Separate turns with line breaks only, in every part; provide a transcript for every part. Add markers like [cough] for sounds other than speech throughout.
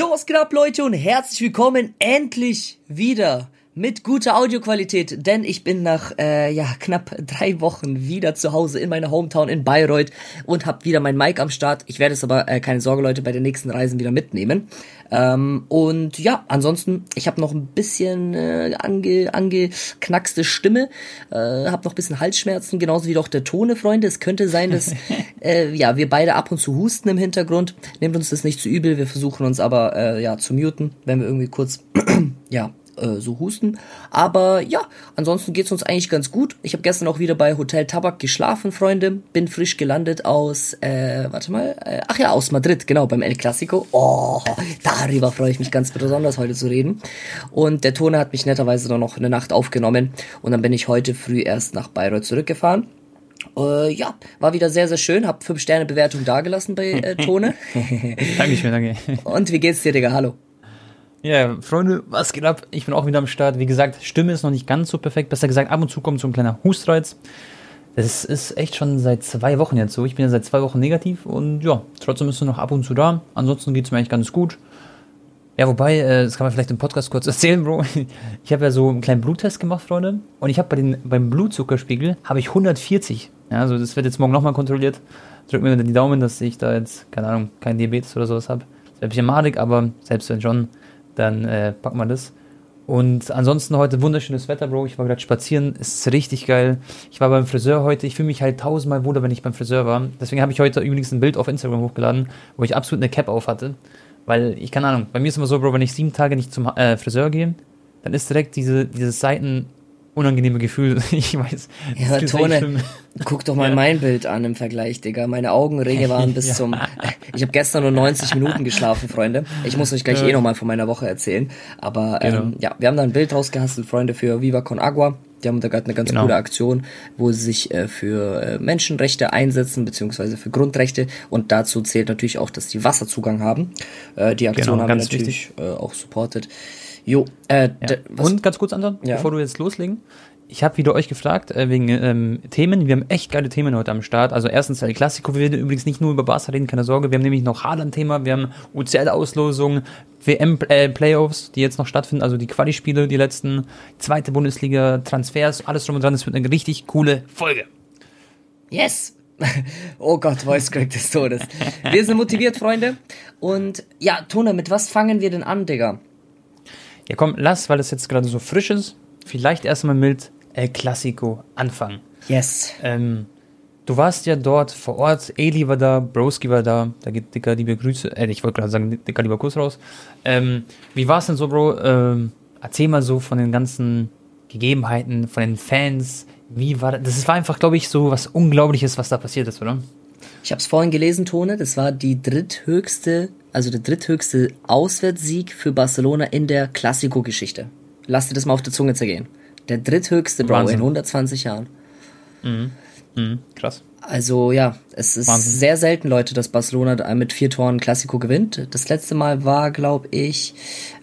Jo, was geht ab, Leute, und herzlich willkommen endlich wieder mit guter Audioqualität, denn ich bin nach äh, ja knapp drei Wochen wieder zu Hause in meiner Hometown in Bayreuth und habe wieder mein Mic am Start. Ich werde es aber, äh, keine Sorge Leute, bei den nächsten Reisen wieder mitnehmen. Ähm, und ja, ansonsten, ich habe noch ein bisschen äh, ange, angeknackste Stimme, äh, habe noch ein bisschen Halsschmerzen, genauso wie doch der Tone, Freunde. Es könnte sein, dass [laughs] äh, ja wir beide ab und zu husten im Hintergrund. Nehmt uns das nicht zu übel, wir versuchen uns aber äh, ja zu muten, wenn wir irgendwie kurz [clears throat] ja äh, so husten. Aber ja, ansonsten geht's uns eigentlich ganz gut. Ich habe gestern auch wieder bei Hotel Tabak geschlafen, Freunde. Bin frisch gelandet aus, äh, warte mal, äh, ach ja, aus Madrid, genau, beim El Clasico. Oh, darüber freue ich mich ganz besonders heute zu reden. Und der Tone hat mich netterweise dann noch eine Nacht aufgenommen. Und dann bin ich heute früh erst nach Bayreuth zurückgefahren. Äh, ja, war wieder sehr, sehr schön. Hab 5 Sterne Bewertung dagelassen bei äh, Tone. [laughs]
Dankeschön, danke.
Und wie geht's dir, Digga? Hallo.
Ja, Freunde, was geht ab? Ich bin auch wieder am Start. Wie gesagt, Stimme ist noch nicht ganz so perfekt. Besser gesagt, ab und zu kommt so ein kleiner Hustreiz. Das ist echt schon seit zwei Wochen jetzt so. Ich bin ja seit zwei Wochen negativ und ja, trotzdem ist es noch ab und zu da. Ansonsten geht es mir eigentlich ganz gut. Ja, wobei, äh, das kann man vielleicht im Podcast kurz [laughs] erzählen, Bro. Ich habe ja so einen kleinen Bluttest gemacht, Freunde. Und ich habe bei den, beim Blutzuckerspiegel habe ich 140. Ja, also das wird jetzt morgen nochmal kontrolliert. Drück mir die Daumen, dass ich da jetzt, keine Ahnung, kein Diabetes oder sowas habe. Das wäre ein bisschen madig, aber selbst wenn schon, dann äh, packen wir das. Und ansonsten heute wunderschönes Wetter, Bro. Ich war gerade spazieren, ist richtig geil. Ich war beim Friseur heute. Ich fühle mich halt tausendmal wohler, wenn ich beim Friseur war. Deswegen habe ich heute übrigens ein Bild auf Instagram hochgeladen, wo ich absolut eine Cap auf hatte. Weil, ich keine Ahnung, bei mir ist immer so, Bro, wenn ich sieben Tage nicht zum äh, Friseur gehe, dann ist direkt diese, dieses Seiten unangenehme Gefühl. [laughs] Ich weiß.
Ja, Tone, guck doch [laughs] mal ja. mein Bild an im Vergleich, Digga. Meine Augenringe waren [laughs] bis ja. zum. Ich habe gestern nur 90 [laughs] Minuten geschlafen, Freunde. Ich muss euch gleich ja. eh nochmal von meiner Woche erzählen. Aber genau. ähm, ja, wir haben da ein Bild rausgehastelt, Freunde, für Viva Con Agua. Die haben da gerade eine ganz genau. coole Aktion, wo sie sich äh, für äh, Menschenrechte einsetzen, beziehungsweise für Grundrechte. Und dazu zählt natürlich auch, dass die Wasserzugang haben. Äh, die Aktion genau, haben wir natürlich äh, auch supportet.
Jo, äh, ja. Und ganz kurz, Anton, ja. bevor du jetzt loslegen. Ich habe wieder euch gefragt, äh, wegen ähm, Themen. Wir haben echt geile Themen heute am Start. Also erstens El Clasico. Wir werden übrigens nicht nur über Barca reden, keine Sorge. Wir haben nämlich noch Haaland-Thema. Wir haben UCL-Auslosung, WM-Playoffs, die jetzt noch stattfinden. Also die Quali-Spiele, die letzten. Zweite Bundesliga, Transfers, alles drum und dran. Das wird eine richtig coole Folge.
Yes! [laughs] Oh Gott, Voice Crack des Todes. Wir sind motiviert, Freunde. Und ja, Tona, mit was fangen wir denn an, Digga?
Ja, komm, lass, weil es jetzt gerade so frisch ist, vielleicht erstmal mit El Clasico anfangen.
Yes.
Ähm, du warst ja dort vor Ort, Eli war da, Broski war da, da geht dicker liebe Grüße, äh, ich wollte gerade sagen, dicker lieber Kuss raus. Ähm, wie war es denn so, Bro? Ähm, erzähl mal so von den ganzen Gegebenheiten, von den Fans. Wie war das? Das war einfach, glaube ich, so was Unglaubliches, was da passiert ist, oder?
Ich habe es vorhin gelesen, Tone. Das war die dritthöchste also der dritthöchste Auswärtssieg für Barcelona in der Classico-Geschichte. Lass dir das mal auf der Zunge zergehen. Der dritthöchste, Bro, in 120 Jahren.
Mhm. Mhm. Krass.
Also ja, es ist Wahnsinn. sehr selten, Leute, dass Barcelona mit vier Toren Classico gewinnt. Das letzte Mal war, glaube ich,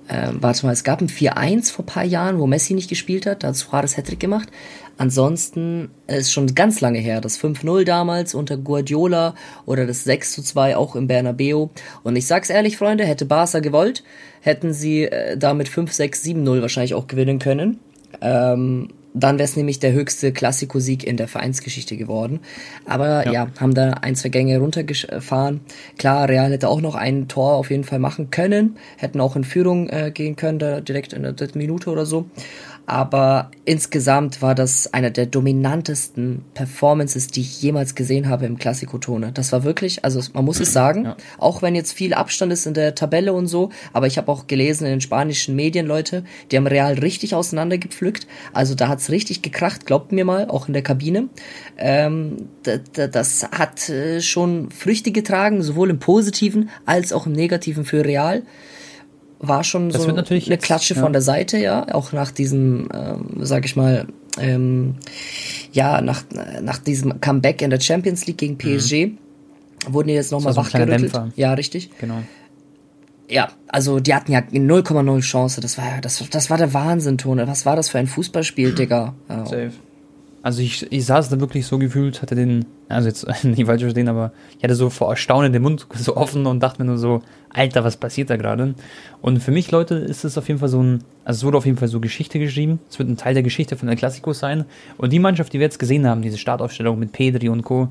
äh, warte mal, es gab ein 4-1 vor paar Jahren, wo Messi nicht gespielt hat. Da hat Suarez Hattrick gemacht. Ansonsten ist schon ganz lange her, das 5-0 damals unter Guardiola oder das 6-2 auch im Bernabeu. Und ich sag's ehrlich, Freunde, hätte Barca gewollt, hätten sie äh, damit 5-6-7-0 wahrscheinlich auch gewinnen können. Ähm, dann wäre es nämlich der höchste Klassikosieg in der Vereinsgeschichte geworden. Aber ja. ja. haben da ein, zwei Gänge runtergefahren. Klar, Real hätte auch noch ein Tor auf jeden Fall machen können, hätten auch in Führung äh, gehen können, da direkt in der dritten Minute oder so aber insgesamt war das einer der dominantesten Performances, die ich jemals gesehen habe im Klassikotone. Das war wirklich, also man muss es sagen, ja. auch wenn jetzt viel Abstand ist in der Tabelle und so, aber ich habe auch gelesen in den spanischen Medien, Leute, die haben Real richtig auseinandergepflückt. Also da hat's richtig gekracht, glaubt mir mal, auch in der Kabine. Ähm, das hat äh, schon Früchte getragen, sowohl im Positiven als auch im Negativen für Real war schon das so eine jetzt, Klatsche ja. von der Seite, ja, auch nach diesem, ähm, sag ich mal, ähm, ja, nach, nach diesem Comeback in der Champions League gegen PSG mhm. wurden die jetzt nochmal so wachgerüttelt. Ja, richtig.
Genau.
Ja, also die hatten ja 0,0 Chance. Das war ja, das, das war der Wahnsinn, Tone. Was war das für ein Fußballspiel, Digga? Ja. Safe.
Also ich, ich saß da wirklich so gefühlt, hatte den, also jetzt [laughs] nicht falsch verstehen, aber ich hatte so vor Erstaunen den Mund [laughs] so offen und dachte mir nur so, Alter, was passiert da gerade? Und für mich, Leute, ist es auf jeden Fall so ein, also es wurde auf jeden Fall so Geschichte geschrieben. Es wird ein Teil der Geschichte von der Klassiko sein. Und die Mannschaft, die wir jetzt gesehen haben, diese Startaufstellung mit Pedri und Co.,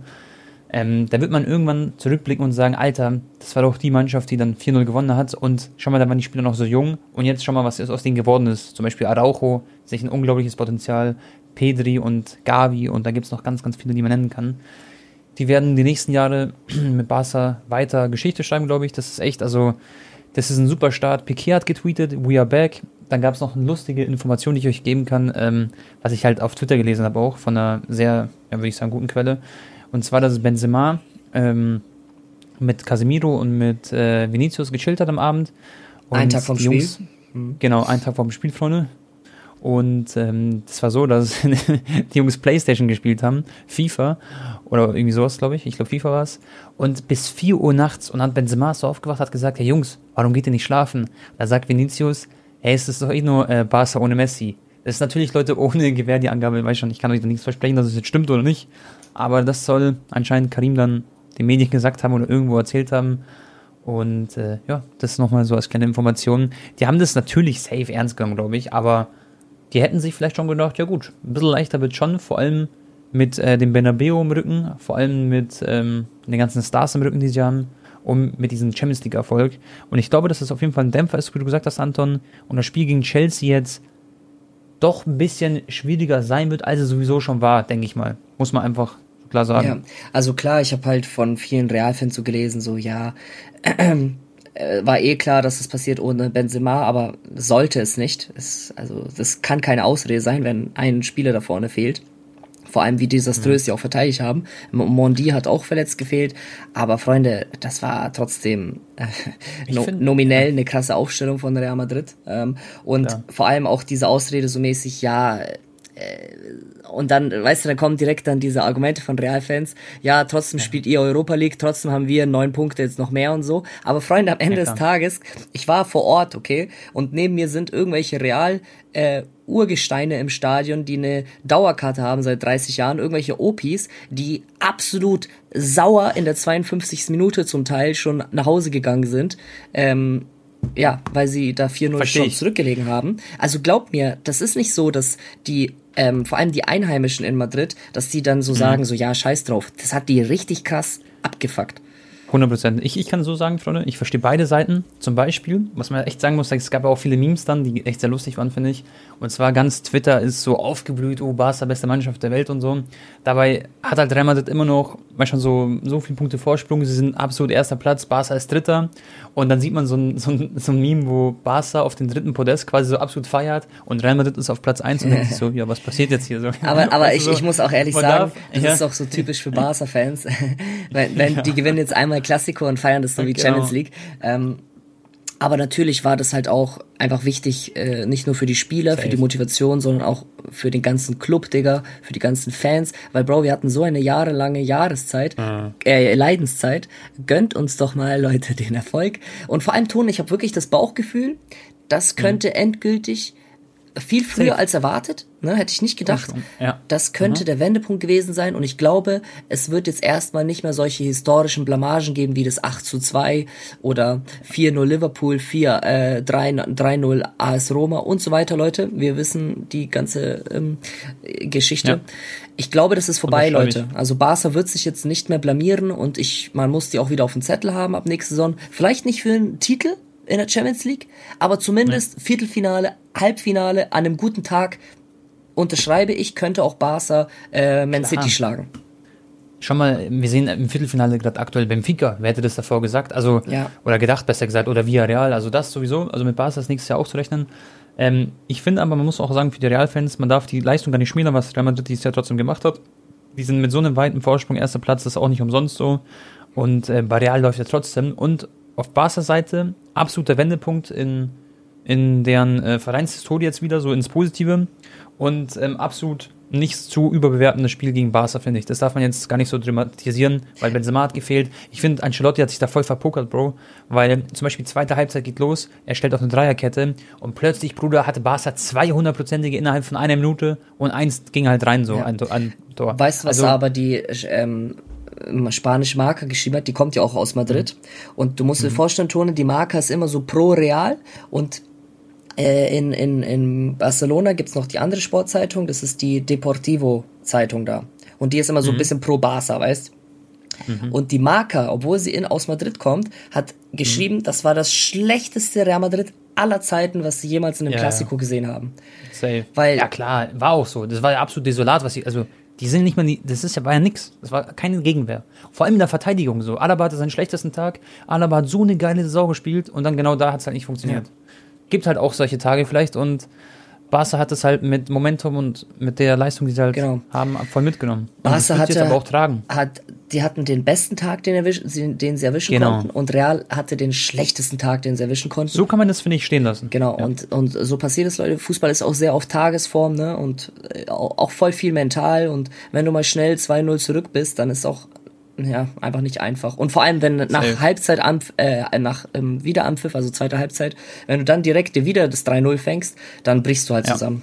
ähm, da wird man irgendwann zurückblicken und sagen, Alter, das war doch die Mannschaft, die dann 4-0 gewonnen hat und schau mal, da waren die Spieler noch so jung und jetzt schau mal, was aus denen geworden ist. Zum Beispiel Araujo, sich ein unglaubliches Potenzial, Pedri und Gavi und da gibt es noch ganz, ganz viele, die man nennen kann. Die werden die nächsten Jahre [clears throat] mit Barca weiter Geschichte schreiben, glaube ich. Das ist echt, also, das ist ein super Start. Piquet hat getweetet, we are back. Dann gab es noch eine lustige Information, die ich euch geben kann, ähm, was ich halt auf Twitter gelesen habe, auch von einer sehr, ja, würde ich sagen, guten Quelle. Und zwar, dass Benzema ähm, mit Casemiro und mit äh, Vinicius gechillt hat am Abend. Und
ein Tag vom
Spiel. Mhm. Genau, ein Tag vom Spiel, Freunde. Und ähm, das war so, dass [laughs] die Jungs Playstation gespielt haben, FIFA oder irgendwie sowas, glaube ich. Ich glaube, FIFA war es. Und bis 4 Uhr nachts und dann Benzema so aufgewacht, hat gesagt, hey Jungs, warum geht ihr nicht schlafen? Da sagt Vinicius, hey, es ist doch eh nur äh, Barca ohne Messi. Das ist natürlich, Leute, [laughs] ohne Gewehr die Angabe, weiß schon, ich kann euch da nichts versprechen, dass es jetzt stimmt oder nicht. Aber das soll anscheinend Karim dann den Medien gesagt haben oder irgendwo erzählt haben. Und äh, ja, das nochmal so als kleine Information. Die haben das natürlich safe ernst genommen, glaube ich, aber die hätten sich vielleicht schon gedacht, ja gut, ein bisschen leichter wird schon, vor allem mit äh, dem Bernabeu im Rücken, vor allem mit ähm, den ganzen Stars im Rücken, die sie haben, und mit diesem Champions League-Erfolg. Und ich glaube, dass das auf jeden Fall ein Dämpfer ist, wie du gesagt hast, Anton. Und das Spiel gegen Chelsea jetzt doch ein bisschen schwieriger sein wird, als es sowieso schon war, denke ich mal. Muss man einfach klar sagen. Ja,
also klar, ich habe halt von vielen Realfans so gelesen, so ja, war eh klar, dass es passiert ohne Benzema, aber sollte es nicht. Es, also das kann keine Ausrede sein, wenn ein Spieler da vorne fehlt. Vor allem, wie desaströs mhm. sie auch verteidigt haben. Mondi hat auch verletzt gefehlt. Aber Freunde, das war trotzdem äh, no, find, nominell ja. eine krasse Aufstellung von Real Madrid. Ähm, und ja. vor allem auch diese Ausrede so mäßig, ja, äh, und dann, weißt du, dann kommen direkt dann diese Argumente von Realfans, ja, trotzdem spielt ihr Europa League, trotzdem haben wir neun Punkte jetzt noch mehr und so. Aber Freunde, am Ende ja, des Tages, ich war vor Ort, okay, und neben mir sind irgendwelche Real äh, Urgesteine im Stadion, die eine Dauerkarte haben seit 30 Jahren, irgendwelche Opis, die absolut sauer in der 52. Minute zum Teil schon nach Hause gegangen sind. Ähm, ja, weil sie da 4-0 schon zurückgelegen haben. Also glaubt mir, das ist nicht so, dass die ähm, vor allem die Einheimischen in Madrid, dass die dann so mhm. sagen, so ja, scheiß drauf. Das hat die richtig krass abgefuckt.
100 Prozent. Ich, ich kann so sagen, Freunde, ich verstehe beide Seiten. Zum Beispiel, was man echt sagen muss, es gab auch viele Memes dann, die echt sehr lustig waren, finde ich. Und zwar ganz Twitter ist so aufgeblüht, oh, Barca, beste Mannschaft der Welt und so. Dabei hat halt Real Madrid immer noch manchmal so, so viele Punkte Vorsprung. Sie sind absolut erster Platz, Barca ist dritter. Und dann sieht man so ein, so ein, so ein Meme, wo Barca auf den dritten Podest quasi so absolut feiert und Real Madrid ist auf Platz eins und denkt sich so, ja, was passiert jetzt hier so? [laughs]
Aber, aber ich, so, ich muss auch ehrlich sagen, darf, das ja. ist auch so typisch für [laughs] Barca-Fans. [laughs] wenn, wenn ja. die gewinnen jetzt einmal Klassiko und feiern das so wie genau. Champions League. Ähm, aber natürlich war das halt auch einfach wichtig, äh, nicht nur für die Spieler, Safe. für die Motivation, sondern auch für den ganzen Club, Digga, für die ganzen Fans. Weil, Bro, wir hatten so eine jahrelange Jahreszeit, mhm. äh, Leidenszeit. Gönnt uns doch mal, [laughs] Leute, den Erfolg. Und vor allem, Ton, ich habe wirklich das Bauchgefühl, das könnte mhm. endgültig viel früher Safe. als erwartet, ne, hätte ich nicht gedacht. Ja. Das könnte mhm. der Wendepunkt gewesen sein und ich glaube, es wird jetzt erstmal nicht mehr solche historischen Blamagen geben wie das 8 zu 2 oder 4-0 Liverpool, 4, äh, 3-0 AS Roma und so weiter, Leute. Wir wissen die ganze ähm, Geschichte. Ja. Ich glaube, das ist vorbei, Leute. Also Barca wird sich jetzt nicht mehr blamieren und ich, man muss die auch wieder auf dem Zettel haben ab nächste Saison. Vielleicht nicht für einen Titel, in der Champions League, aber zumindest nee. Viertelfinale, Halbfinale an einem guten Tag unterschreibe ich, könnte auch Barca äh, Man Klar. City schlagen.
Schau mal, wir sehen im Viertelfinale gerade aktuell Benfica. Wer hätte das davor gesagt? Also, ja. oder gedacht, besser gesagt, oder Villarreal. Also das sowieso. Also mit Barca ist nächstes Jahr auch zu rechnen. Ähm, ich finde aber, man muss auch sagen, für die Real-Fans, man darf die Leistung gar nicht schmälern, was Real Madrid dieses Jahr trotzdem gemacht hat. Die sind mit so einem weiten Vorsprung, erster Platz, das ist auch nicht umsonst so. Und äh, bei Real läuft ja trotzdem. Und auf Barca Seite absoluter Wendepunkt in in deren äh, Vereinshistorie jetzt wieder, so ins Positive. Und ähm, absolut nicht zu überbewertendes Spiel gegen Barca, finde ich. Das darf man jetzt gar nicht so dramatisieren, weil Benzema hat gefehlt. Ich finde, Ancelotti hat sich da voll verpokert, Bro, weil zum Beispiel zweite Halbzeit geht los, er stellt auf eine Dreierkette und plötzlich, Bruder, hatte Barca 200-prozentige innerhalb von einer Minute und eins ging halt rein, so ja. ein, ein
Tor. Weißt du, was also, aber die ähm, spanische Marke geschrieben hat, die kommt ja auch aus Madrid. Mhm. Und du musst dir mhm. vorstellen, Tone, die Marke ist immer so pro Real und in, in, in Barcelona gibt's noch die andere Sportzeitung, das ist die Deportivo-Zeitung da. Und die ist immer so mhm. ein bisschen pro Barca, weißt mhm. Und die Marca, obwohl sie in aus Madrid kommt, hat geschrieben, mhm. das war das schlechteste Real Madrid aller Zeiten, was sie jemals in einem ja, Klassiko gesehen haben.
Safe. Weil, ja klar, war auch so. Das war ja absolut desolat, was sie, also die sind nicht mal, das ist ja, war ja nix. Das war keine Gegenwehr. Vor allem in der Verteidigung so. Alaba hatte seinen schlechtesten Tag. Alaba hat so eine geile Saison gespielt und dann genau da hat es halt nicht funktioniert. Ja gibt halt auch solche Tage vielleicht und Barca hat es halt mit Momentum und mit der Leistung, die sie halt genau. haben, voll mitgenommen.
Barca hatte, aber auch tragen. Hat, die hatten den besten Tag, den, erwisch, den sie erwischen genau. konnten, und Real hatte den schlechtesten Tag, den sie erwischen konnten.
So kann man das, finde ich, stehen lassen.
Genau, ja. und, und so passiert es, Leute. Fußball ist auch sehr auf Tagesform, ne? Und äh, auch voll viel mental. Und wenn du mal schnell 2-0 zurück bist, dann ist auch ja, einfach nicht einfach. Und vor allem, wenn nach Safe. Halbzeit, äh, nach ähm, Wiederanpfiff, also zweite Halbzeit, wenn du dann direkt wieder das 3-0 fängst, dann brichst du halt ja. zusammen.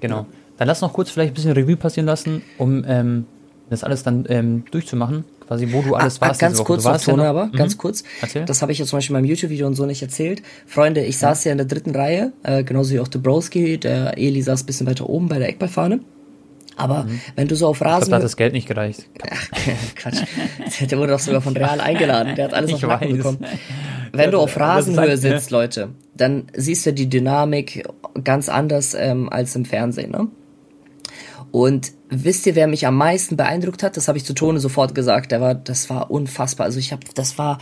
Genau. Dann lass noch kurz vielleicht ein bisschen Revue passieren lassen, um ähm, das alles dann ähm, durchzumachen, quasi wo du alles ah, warst.
Ganz kurz, noch Tone, ja aber, mhm. ganz kurz. Erzähl. Das habe ich jetzt zum Beispiel in meinem YouTube-Video und so nicht erzählt. Freunde, ich ja. saß ja in der dritten Reihe, äh, genauso wie auch der Broski, der Eli saß ein bisschen weiter oben bei der Eckballfahne. Aber mhm. wenn du so auf Rasen.
Glaub, da hat das Geld nicht gereicht.
Ach, [laughs] Quatsch. Der wurde doch sogar von Real eingeladen. Der hat alles auf Nacken bekommen. Wenn du auf Rasenhöhe sitzt, Leute, dann siehst du die Dynamik ganz anders ähm, als im Fernsehen, ne? Und wisst ihr, wer mich am meisten beeindruckt hat? Das habe ich zu Tone sofort gesagt. Der war, das war unfassbar. Also ich habe, das war,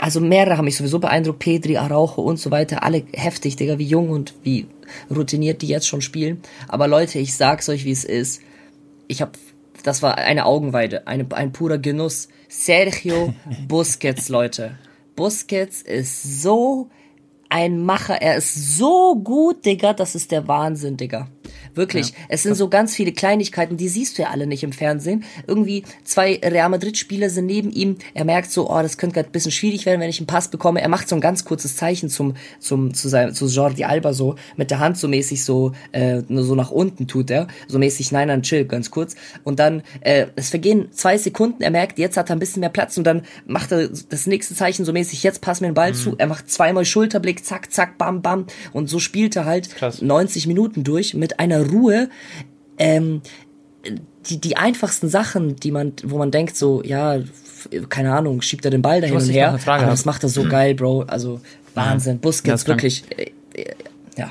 also mehrere haben mich sowieso beeindruckt. Pedri, Araujo und so weiter. Alle heftig, Digga, wie jung und wie routiniert die jetzt schon spielen. Aber Leute, ich sag's euch, wie es ist. Ich habe, das war eine Augenweide, eine, ein purer Genuss. Sergio [laughs] Busquets, Leute. Busquets ist so ein Macher. Er ist so gut, Digga. Das ist der Wahnsinn, Digga. Wirklich. Ja. Es sind so ganz viele Kleinigkeiten, die siehst du ja alle nicht im Fernsehen. Irgendwie zwei Real Madrid-Spieler sind neben ihm. Er merkt so, oh, das könnte gerade ein bisschen schwierig werden, wenn ich einen Pass bekomme. Er macht so ein ganz kurzes Zeichen zum, zum, zu seinem, zu Jordi Alba so, mit der Hand so mäßig so, äh, nur so nach unten tut er. So mäßig, nein, dann chill, ganz kurz. Und dann, äh, es vergehen zwei Sekunden. Er merkt, jetzt hat er ein bisschen mehr Platz und dann macht er das nächste Zeichen so mäßig, jetzt pass mir den Ball mhm. zu. Er macht zweimal Schulterblick, zack, zack, bam, bam. Und so spielt er halt Krass. 90 Minuten durch mit einer Ruhe, ähm, die, die einfachsten Sachen, die man, wo man denkt, so, ja, keine Ahnung, schiebt er den Ball dahin und her. Aber das macht er so mhm. geil, Bro. Also Wahnsinn. Ja. Busquets, wirklich. Äh, äh, ja.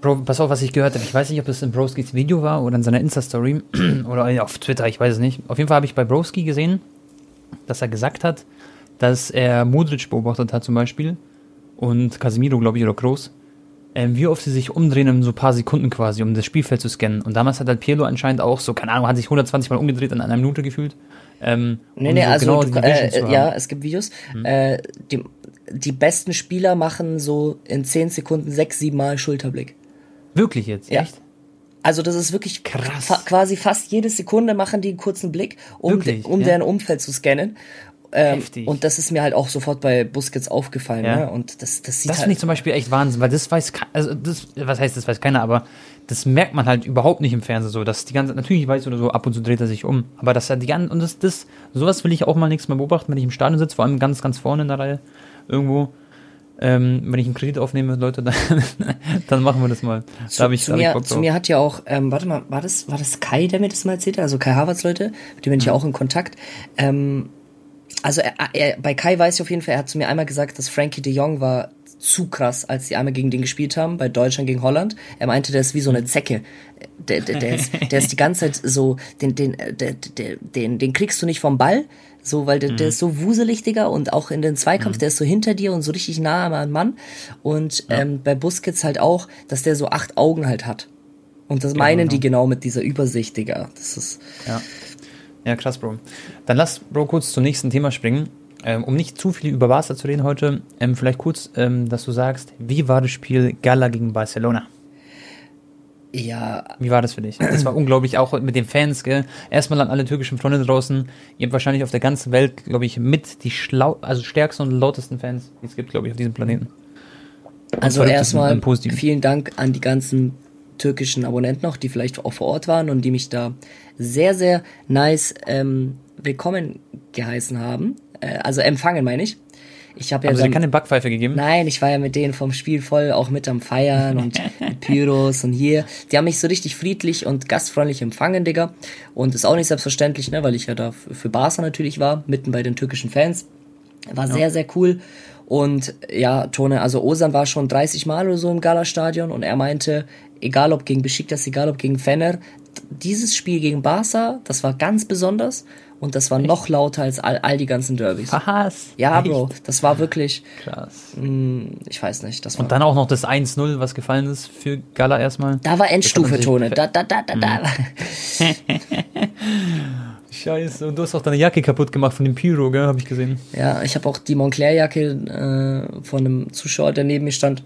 Bro, pass auf, was ich gehört habe. Ich weiß nicht, ob es in Broskis Video war oder in seiner Insta-Story [clears throat] oder auf Twitter, ich weiß es nicht. Auf jeden Fall habe ich bei Broski gesehen, dass er gesagt hat, dass er Modric beobachtet hat zum Beispiel und Casemiro, glaube ich, oder Kroos ähm, wie oft sie sich umdrehen in so ein paar Sekunden quasi, um das Spielfeld zu scannen. Und damals hat halt Pirlo anscheinend auch so, keine Ahnung, hat sich 120 Mal umgedreht in einer Minute gefühlt.
Ähm, nee, nee, so also genau du, äh, ja, es gibt Videos. Hm. Äh, die, die besten Spieler machen so in 10 Sekunden sechs, sieben Mal Schulterblick.
Wirklich jetzt? Ja. Echt?
Also das ist wirklich krass. Fa quasi fast jede Sekunde machen die einen kurzen Blick, um, um ja. deren Umfeld zu scannen. Ähm, und das ist mir halt auch sofort bei Busquets aufgefallen. Ja. Ne? Und das, das
sieht Das halt finde ich zum Beispiel echt Wahnsinn, weil das weiß, also das, was heißt, das weiß keiner, aber das merkt man halt überhaupt nicht im Fernsehen so, dass die ganze, natürlich weiß oder so, ab und zu dreht er sich um, aber dass er die ganze, und das, das, sowas will ich auch mal nichts mehr beobachten, wenn ich im Stadion sitze, vor allem ganz, ganz vorne in der Reihe, irgendwo. Ähm, wenn ich einen Kredit aufnehme, Leute, [laughs] dann, dann machen wir das mal.
Zu, da ich, zu, mir, zu mir hat ja auch, ähm, warte mal, war das, war das Kai, der mir das mal erzählt hat? Also Kai Havertz, Leute, mit dem bin ich ja auch in Kontakt. Ähm, also er, er, bei Kai weiß ich auf jeden Fall, er hat zu mir einmal gesagt, dass Frankie de Jong war zu krass, als sie einmal gegen den gespielt haben, bei Deutschland gegen Holland. Er meinte, der ist wie so eine Zecke. Der, der, der, ist, der ist die ganze Zeit so, den, den, der, der, den, den kriegst du nicht vom Ball, so, weil der, mhm. der ist so wuselig, Digga, und auch in den Zweikampf, mhm. der ist so hinter dir und so richtig nah am Mann. Und ja. ähm, bei Busquets halt auch, dass der so acht Augen halt hat. Und das meinen genau. die genau mit dieser Übersicht, Digga. Das ist.
Ja. Ja, krass, Bro. Dann lass, Bro, kurz zum nächsten Thema springen. ähm, um nicht zu viel über Barca zu reden heute, ähm, vielleicht kurz, ähm, dass du sagst, wie war das Spiel Gala gegen Barcelona?
Ja.
Wie war das für dich? Das war unglaublich, auch mit den Fans, gell? Erstmal an alle türkischen Freunde draußen. Ihr habt wahrscheinlich auf der ganzen Welt, glaube ich, mit die schlau, also stärksten und lautesten Fans, die es gibt, glaube ich, auf diesem Planeten.
Also erstmal vielen Dank an die ganzen türkischen Abonnenten noch, die vielleicht auch vor Ort waren und die mich da sehr, sehr nice ähm, willkommen geheißen haben. Äh, also empfangen, meine ich. Ich habe ja
also dann, keine Backpfeife gegeben?
Nein, ich war ja mit denen vom Spiel voll auch mit am Feiern und mit Pyros und hier. Die haben mich so richtig friedlich und gastfreundlich empfangen, Digga. Und ist auch nicht selbstverständlich, ne, weil ich ja da für Barca natürlich war, mitten bei den türkischen Fans. War ja. sehr, sehr cool. Und ja, Tone, also Osan war schon 30 Mal oder so im Gala-Stadion und er meinte, egal ob gegen Besiktas, egal ob gegen Fener, dieses Spiel gegen Barca, das war ganz besonders und das war Echt? noch lauter als all, all die ganzen Derbys.
Was?
Ja, Echt? Bro, das war wirklich.
Krass.
Mh, mm, ich weiß nicht. Das
war und dann auch noch das 1-0, was gefallen ist für Gala erstmal.
Da war Endstufe, Tone. Da, da, da, da, da. [laughs]
Scheiße, und du hast auch deine Jacke kaputt gemacht von dem Pyro, gell, habe ich gesehen.
Ja, ich habe auch die Montclair-Jacke äh, von einem Zuschauer, der neben mir stand,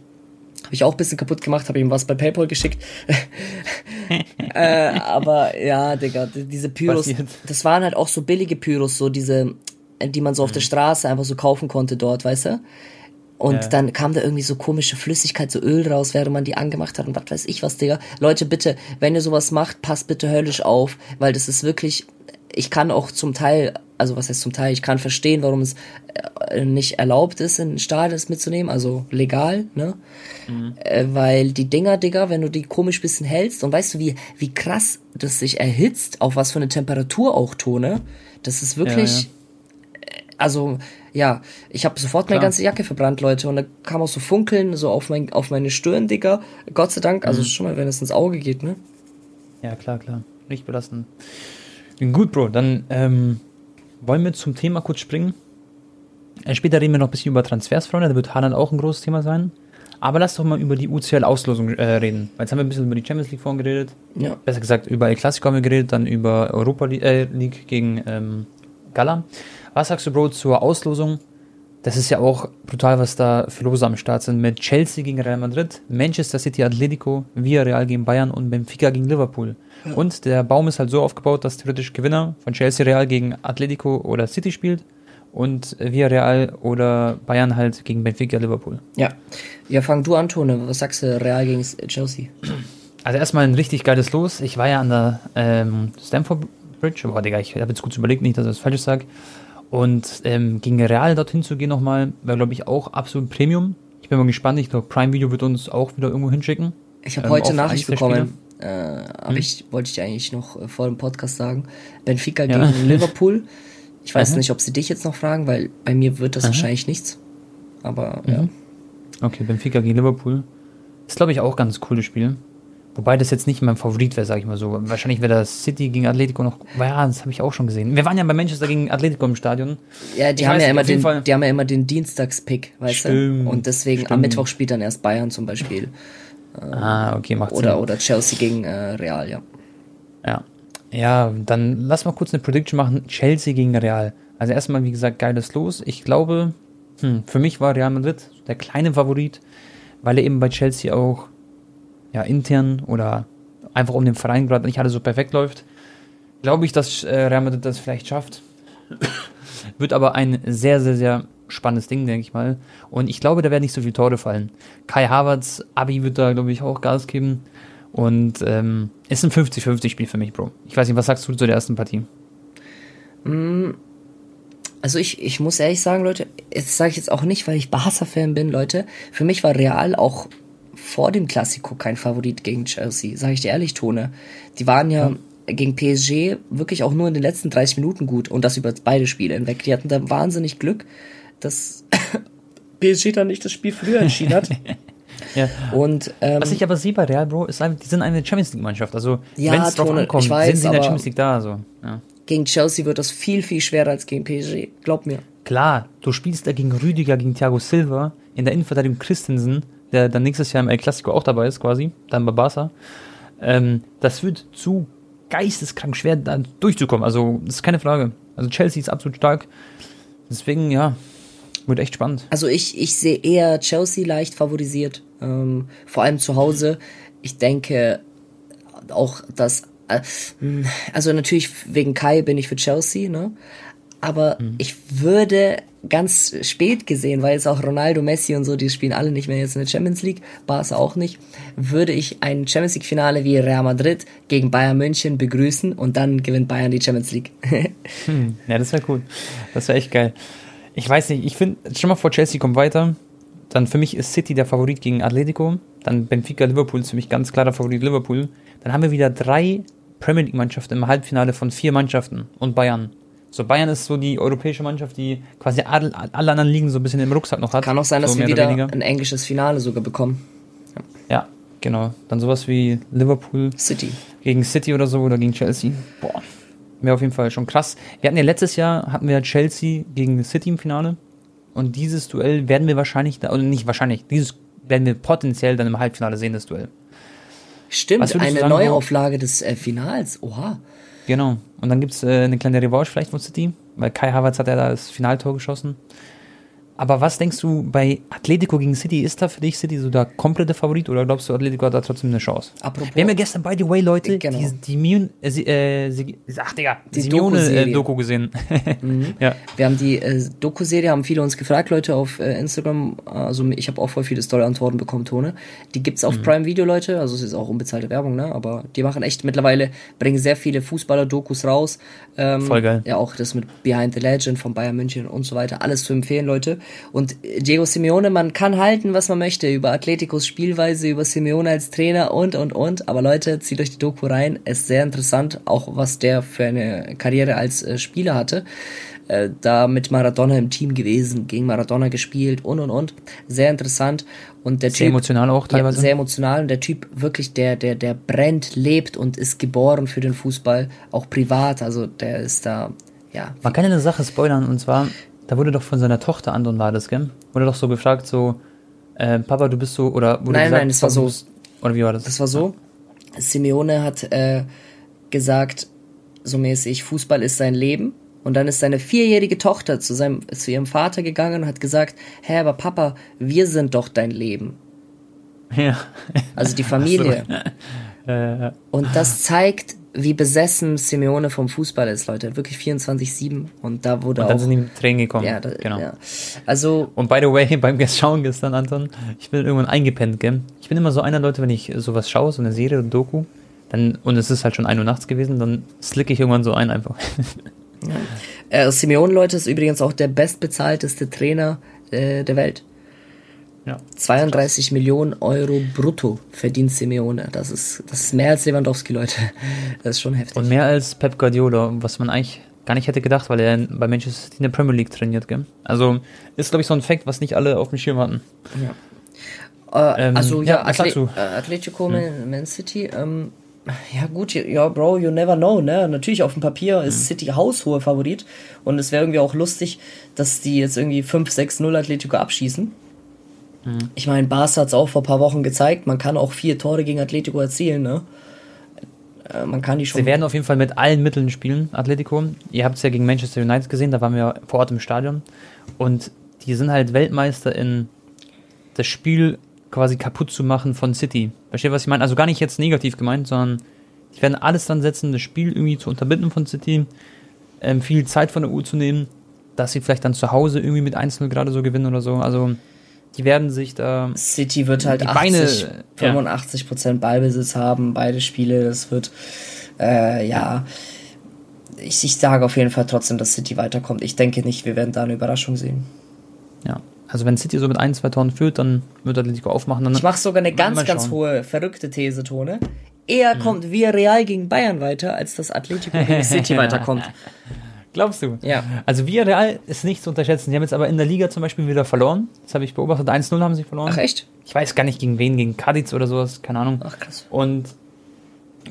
habe ich auch ein bisschen kaputt gemacht, habe ihm was bei PayPal geschickt. [laughs] äh, aber ja, Digga, diese Pyros, Passiert. das waren halt auch so billige Pyros, so diese, die man so auf der mhm. Straße einfach so kaufen konnte dort, weißt du? Und ja. dann kam da irgendwie so komische Flüssigkeit, so Öl raus, während man die angemacht hat und was weiß ich was, Digga. Leute, bitte, wenn ihr sowas macht, passt bitte höllisch auf, weil das ist wirklich, ich kann auch zum Teil, also was heißt zum Teil, ich kann verstehen, warum es äh, nicht erlaubt ist, in Stadion mitzunehmen, also legal, ne? Mhm. Äh, weil die Dinger, Digga, wenn du die komisch bisschen hältst und weißt du, wie, wie krass das sich erhitzt, auf was für eine Temperatur auch tone, das ist wirklich, ja, ja. Äh, also, ja, ich habe sofort Klar. meine ganze Jacke verbrannt, Leute, und da kam auch so Funkeln so auf, mein, auf meine Stirn, Digga. Gott sei Dank, also mhm. schon mal, wenn es ins Auge geht, ne?
Ja, klar, klar. Nicht belastend. Gut, Bro, dann ähm, wollen wir zum Thema kurz springen. Äh, später reden wir noch ein bisschen über Transfers, Freunde. Da wird Haaland auch ein großes Thema sein. Aber lass doch mal über die UCL-Auslosung äh, reden. Weil jetzt haben wir ein bisschen über die Champions League vorhin geredet. Ja. Besser gesagt, über El Clasico haben wir geredet, dann über Europa äh, League gegen ähm, Gala. Was sagst du, Bro, zur Auslosung? Das ist ja auch brutal, was da für Lose am Start sind. Mit Chelsea gegen Real Madrid, Manchester City Atletico, Villarreal gegen Bayern und Benfica gegen Liverpool. Und der Baum ist halt so aufgebaut, dass theoretisch Gewinner von Chelsea Real gegen Atletico oder City spielt und Villarreal oder Bayern halt gegen Benfica Liverpool.
Ja. Ja, fang du an, Tone. Was sagst du Real gegen Chelsea?
Also erstmal ein richtig geiles Los. Ich war ja an der ähm, Stamford Bridge. Boah, Digga, ich habe jetzt kurz überlegt, nicht, dass ich das Falsches sage. Und ähm, gegen Real dorthin zu gehen nochmal, wäre, glaube ich, auch absolut Premium. Ich bin mal gespannt. Ich glaube, Prime Video wird uns auch wieder irgendwo hinschicken.
Ich habe ähm, heute Nachricht bekommen äh, aber hm. ich wollte ich dir eigentlich noch äh, vor dem Podcast sagen. Benfica ja. gegen [laughs] Liverpool. Ich weiß Aha. nicht, ob sie dich jetzt noch fragen, weil bei mir wird das Aha. wahrscheinlich nichts. Aber mhm. ja.
Okay, Benfica gegen Liverpool. Ist, glaube ich, auch ganz cooles Spiel. Wobei das jetzt nicht mein Favorit wäre, sage ich mal so. Wahrscheinlich wäre das City gegen Atletico noch. Ja, das habe ich auch schon gesehen. Wir waren ja bei Manchester gegen Atletico im Stadion.
Ja, die, haben, ja immer den, die haben ja immer den Dienstagspick, weißt stimmt, du? Und deswegen stimmt. am Mittwoch spielt dann erst Bayern zum Beispiel.
ah, okay, macht
oder,
Sinn.
Oder Chelsea gegen äh, Real, ja.
Ja. Ja, dann lass mal kurz eine Prediction machen. Chelsea gegen Real. Also erstmal, wie gesagt, geiles Los. Ich glaube, hm, für mich war Real Madrid der kleine Favorit, weil er eben bei Chelsea auch ja, intern oder einfach um den Verein gerade nicht alles so perfekt läuft. Glaube ich, dass äh, Real Madrid das vielleicht schafft. [coughs] Wird aber ein sehr, sehr, sehr spannendes Ding, denke ich mal. Und ich glaube, da werden nicht so viele Tore fallen. Kai Havertz, Abi wird da, glaube ich, auch Gas geben. Und ähm, ist ein 50-50-Spiel für mich, Bro. Ich weiß nicht, was sagst du zu der ersten Partie?
Mm, also ich, ich muss ehrlich sagen, Leute, jetzt sage ich jetzt auch nicht, weil ich Barca-Fan bin, Leute. Für mich war Real auch vor dem Klassiko kein Favorit gegen Chelsea, sage ich dir ehrlich, Tone. Die waren ja, ja gegen PSG wirklich auch nur in den letzten 30 Minuten gut und das über beide Spiele hinweg. Die hatten da wahnsinnig Glück, dass [coughs] PSG dann nicht das Spiel früher entschieden hat. [laughs]
ja. Und, ähm, Was ich aber sehe bei Real, Bro, ist einfach, die sind eine Champions League-Mannschaft. Also,
ja, wenn es drauf ankommt, weiß, sind
sie in der Champions League da. Also, ja.
Gegen Chelsea wird das viel, viel schwerer als gegen PSG. Glaub mir.
Klar, du spielst da gegen Rüdiger, gegen Thiago Silva, in der Innenverteidigung Christensen, der dann nächstes Jahr im El Clasico auch dabei ist, quasi, dann bei Barca. Ähm, das wird zu geisteskrank schwer, da durchzukommen. Also, das ist keine Frage. Also, Chelsea ist absolut stark. Deswegen, ja, wird echt spannend.
Also ich, ich sehe eher Chelsea leicht favorisiert, ähm, vor allem zu Hause. Ich denke auch, dass, äh, also natürlich wegen Kai bin ich für Chelsea, ne? Aber mhm. ich würde ganz spät gesehen, weil jetzt auch Ronaldo, Messi und so, die spielen alle nicht mehr jetzt in der Champions League, Barca auch nicht, würde ich ein Champions League Finale wie Real Madrid gegen Bayern München begrüßen und dann gewinnt Bayern die Champions League. [laughs]
hm, ja, das wäre cool. Das wäre echt geil. Ich weiß nicht, ich finde, schon mal vor Chelsea kommt weiter. Dann für mich ist City der Favorit gegen Atletico. Dann Benfica, Liverpool ist für mich ganz klar der Favorit Liverpool. Dann haben wir wieder drei Premier League Mannschaften im Halbfinale von vier Mannschaften und Bayern. So, Bayern ist so die europäische Mannschaft, die quasi alle, alle anderen Ligen so ein bisschen im Rucksack noch hat.
Kann auch sein, dass so wir wieder ein englisches Finale sogar bekommen.
Ja. ja, genau. Dann sowas wie Liverpool
City.
gegen City oder so oder gegen Chelsea. Boah, wäre auf jeden Fall schon krass. Wir hatten ja letztes Jahr hatten wir Chelsea gegen City im Finale und dieses Duell werden wir wahrscheinlich, oder nicht wahrscheinlich, dieses werden wir potenziell dann im Halbfinale sehen, das Duell.
Stimmt, eine sagen, Neuauflage des äh, Finals. Oha.
Genau. Und dann gibt es äh, eine kleine Revanche vielleicht von City, weil Kai Havertz hat ja da das Finaltor geschossen. Aber was denkst du bei Atletico gegen City? Ist da für dich City so der komplette Favorit oder glaubst du, Atletico hat da trotzdem eine Chance? Apropos, Wir haben ja gestern, by the way, Leute, genau. die, die Mion, äh, äh, ach, Digga, die Simeone-Doku Doku gesehen.
mhm. [laughs] ja. Wir haben die äh, Doku-Serie, haben viele uns gefragt, Leute, auf äh, Instagram. Also ich habe auch voll viele Story-Antworten bekommen, Tone. Die gibt's auf mhm. Prime Video, Leute. Also es ist auch unbezahlte Werbung, ne? Aber die machen echt mittlerweile, bringen sehr viele Fußballer-Dokus raus.
Ähm, voll geil.
Ja, auch das mit Behind the Legend von Bayern München und so weiter. Alles zu empfehlen, Leute. Und Diego Simeone, man kann halten, was man möchte über Atleticos Spielweise, über Simeone als Trainer und, und, und. Aber Leute, zieht euch die Doku rein. Ist sehr interessant, auch was der für eine Karriere als äh, Spieler hatte. Äh, da mit Maradona im Team gewesen, gegen Maradona gespielt und, und, und. Sehr interessant. Und der
sehr
Typ,
emotional auch teilweise.
Ja, sehr emotional. Und der Typ wirklich, der, der, der brennt, lebt und ist geboren für den Fußball, auch privat. Also der ist da, ja.
Man kann eine Sache spoilern, und zwar, da wurde doch von seiner Tochter Anton war das, gell? Wurde doch so gefragt, so, äh, Papa, du bist so, oder wurde
Nein,
gesagt,
nein, das war so.
Oder wie war das?
Das war so. Simeone hat äh, gesagt, so mäßig, Fußball ist sein Leben. Und dann ist seine vierjährige Tochter zu, seinem, zu ihrem Vater gegangen und hat gesagt, hä, aber Papa, wir sind doch dein Leben.
Ja.
Also die Familie. [laughs] So. und das zeigt, wie besessen Simeone vom Fußball ist, Leute. Wirklich 24-7. Und da wurde
und
dann
auch. sind die Tränen gekommen.
Ja, da, genau. Ja. Also.
Und by the way, [laughs] beim Schauen gestern, Anton, ich bin irgendwann eingepennt, gell? Ich bin immer so einer Leute, wenn ich sowas schaue, so eine Serie oder Doku, dann, und es ist halt schon 1 Uhr nachts gewesen, dann slicke ich irgendwann so ein einfach.
Ja. Äh, Simeone, Leute, ist übrigens auch der bestbezahlteste Trainer äh, der Welt. Ja, 32 Millionen Euro brutto verdient Simeone. Das ist, das ist mehr als Lewandowski, Leute. Das ist schon heftig.
Und mehr als Pep Guardiola, was man eigentlich gar nicht hätte gedacht, weil er bei Manchester City in der Premier League trainiert. Gell? Also ist, glaube ich, so ein Fakt, was nicht alle auf dem Schirm hatten.
Ja. Äh, ähm, also ja, ja Atle äh, Atletico hm. Man City. Ähm, ja gut, ja Bro, you never know, ne? Natürlich auf dem Papier ist hm. City haushoher Favorit und es wäre irgendwie auch lustig, dass die jetzt irgendwie 5-6-0 Atletico abschießen. Mhm. Ich meine, Barca hat es auch vor ein paar Wochen gezeigt, man kann auch vier Tore gegen Atletico erzielen, ne? Äh, man kann die schon.
Sie werden auf jeden Fall mit allen Mitteln spielen, Atletico. Ihr habt es ja gegen Manchester United gesehen, da waren wir vor Ort im Stadion. Und die sind halt Weltmeister in das Spiel quasi kaputt zu machen von City. Versteht, was ich meine? Also gar nicht jetzt negativ gemeint, sondern die werden alles dran setzen, das Spiel irgendwie zu unterbinden von City, ähm, viel Zeit von der Uhr zu nehmen, dass sie vielleicht dann zu Hause irgendwie mit 1-0 gerade so gewinnen oder so. Also die werden sich da.
City wird halt 80, Beine, 85 Prozent Ballbesitz haben, beide Spiele. Das wird, äh, ja. Ich, ich sage auf jeden Fall trotzdem, dass City weiterkommt. Ich denke nicht, wir werden da eine Überraschung sehen.
Ja. Also wenn City so mit ein, zwei Toren führt, dann wird Atletico aufmachen. Dann
ich mache sogar eine ganz, ganz hohe, verrückte These, Tone. Eher mhm. kommt Real gegen Bayern weiter, als dass Atletico gegen [laughs] City weiterkommt.
Glaubst du?
Ja.
Also Villarreal ist nicht zu unterschätzen. Die haben jetzt aber in der Liga zum Beispiel wieder verloren. Das habe ich beobachtet. 1-0 haben sie verloren.
Ach echt?
Ich weiß gar nicht gegen wen, gegen Cadiz oder sowas, keine Ahnung.
Ach krass.
Und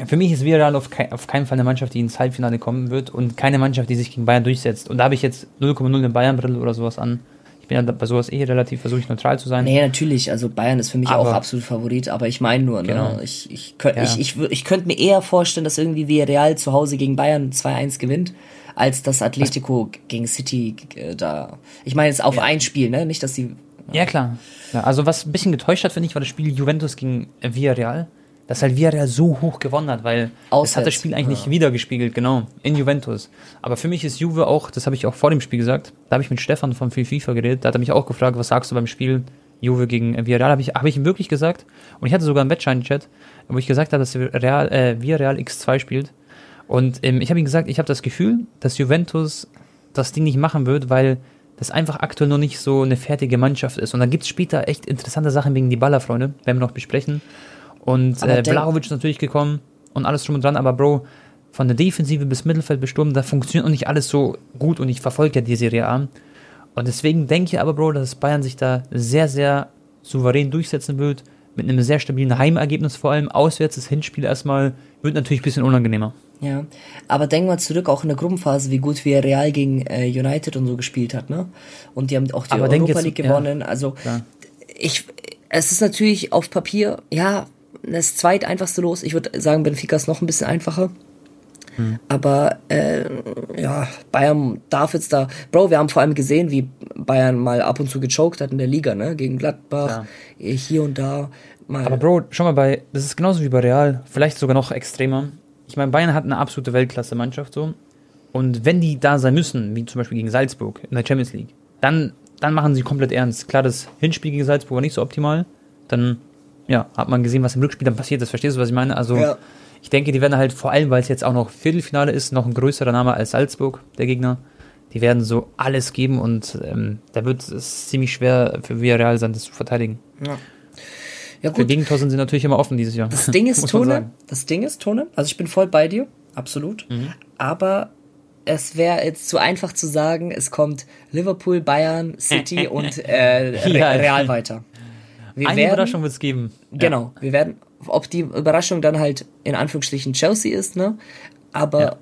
für mich ist Villarreal auf, kei auf keinen Fall eine Mannschaft, die ins Halbfinale kommen wird und keine Mannschaft, die sich gegen Bayern durchsetzt. Und da habe ich jetzt 0,0 eine Bayern-Brille oder sowas an. Ich bin ja bei sowas eh relativ, versuche ich neutral zu sein.
Nee, natürlich. Also Bayern ist für mich aber, auch absolut Favorit, aber ich meine nur, ne? Genau. Ich, ich, könnt, ja. ich, ich, ich könnte mir eher vorstellen, dass irgendwie Villarreal zu Hause gegen Bayern 2-1 gewinnt als das Atletico was? gegen City äh, da. Ich meine jetzt auf ja. ein Spiel, ne? Nicht, dass sie.
Ja, klar. Ja, also was ein bisschen getäuscht hat, finde ich, war das Spiel Juventus gegen Villarreal. Dass halt Villarreal so hoch gewonnen hat, weil Auswärts. es hat das Spiel eigentlich ja. nicht wiedergespiegelt, genau, in Juventus. Aber für mich ist Juve auch, das habe ich auch vor dem Spiel gesagt, da habe ich mit Stefan von FIFA geredet, da hat er mich auch gefragt, was sagst du beim Spiel Juve gegen Villarreal, habe ich, hab ich ihm wirklich gesagt. Und ich hatte sogar einen Wettschein-Chat, wo ich gesagt habe, dass Real, äh, Villarreal X2 spielt. Und ähm, ich habe ihm gesagt, ich habe das Gefühl, dass Juventus das Ding nicht machen wird, weil das einfach aktuell noch nicht so eine fertige Mannschaft ist. Und dann gibt es später echt interessante Sachen wegen die Ballerfreunde, werden wir noch besprechen. Und äh, Vlahovic ist natürlich gekommen und alles drum und dran, aber Bro, von der Defensive bis Mittelfeld bis Sturm, da funktioniert noch nicht alles so gut und ich verfolge ja die Serie A. Und deswegen denke ich aber, Bro, dass Bayern sich da sehr, sehr souverän durchsetzen wird. Mit einem sehr stabilen Heimergebnis vor allem. Auswärts das Hinspiel erstmal wird natürlich ein bisschen unangenehmer.
Ja, aber denk mal zurück, auch in der Gruppenphase, wie gut wir Real gegen äh, United und so gespielt hat, ne? Und die haben auch die aber Europa League gewonnen. Ja, also klar. ich, es ist natürlich auf Papier, ja, das zweit einfachste los. Ich würde sagen, Benfica ist noch ein bisschen einfacher. Hm. Aber äh, ja, Bayern darf jetzt da. Bro, wir haben vor allem gesehen, wie Bayern mal ab und zu gechoked hat in der Liga, ne? Gegen Gladbach, ja. hier und da.
Mal. Aber Bro, schau mal bei, das ist genauso wie bei Real, vielleicht sogar noch extremer. Ich meine, Bayern hat eine absolute Weltklasse-Mannschaft so. Und wenn die da sein müssen, wie zum Beispiel gegen Salzburg in der Champions League, dann, dann machen sie komplett ernst. Klar, das Hinspiel gegen Salzburg war nicht so optimal. Dann, ja, hat man gesehen, was im Rückspiel dann passiert ist. Verstehst du, was ich meine? Also, ja ich denke, die werden halt vor allem, weil es jetzt auch noch Viertelfinale ist, noch ein größerer Name als Salzburg, der Gegner. Die werden so alles geben und ähm, da wird es ziemlich schwer für Villarreal sein, das zu verteidigen. Ja. Ja, gut. Für Gegentor sind sie natürlich immer offen dieses Jahr.
Das Ding ist, [laughs] Tone, das Ding ist, Tone, also ich bin voll bei dir, absolut. Mhm. Aber es wäre jetzt zu einfach zu sagen, es kommt Liverpool, Bayern, City [laughs] und äh, Real weiter.
Wir Eine werden, Überraschung wird es geben.
Genau, ja. wir werden ob die Überraschung dann halt in Anführungsstrichen Chelsea ist, ne? Aber ja.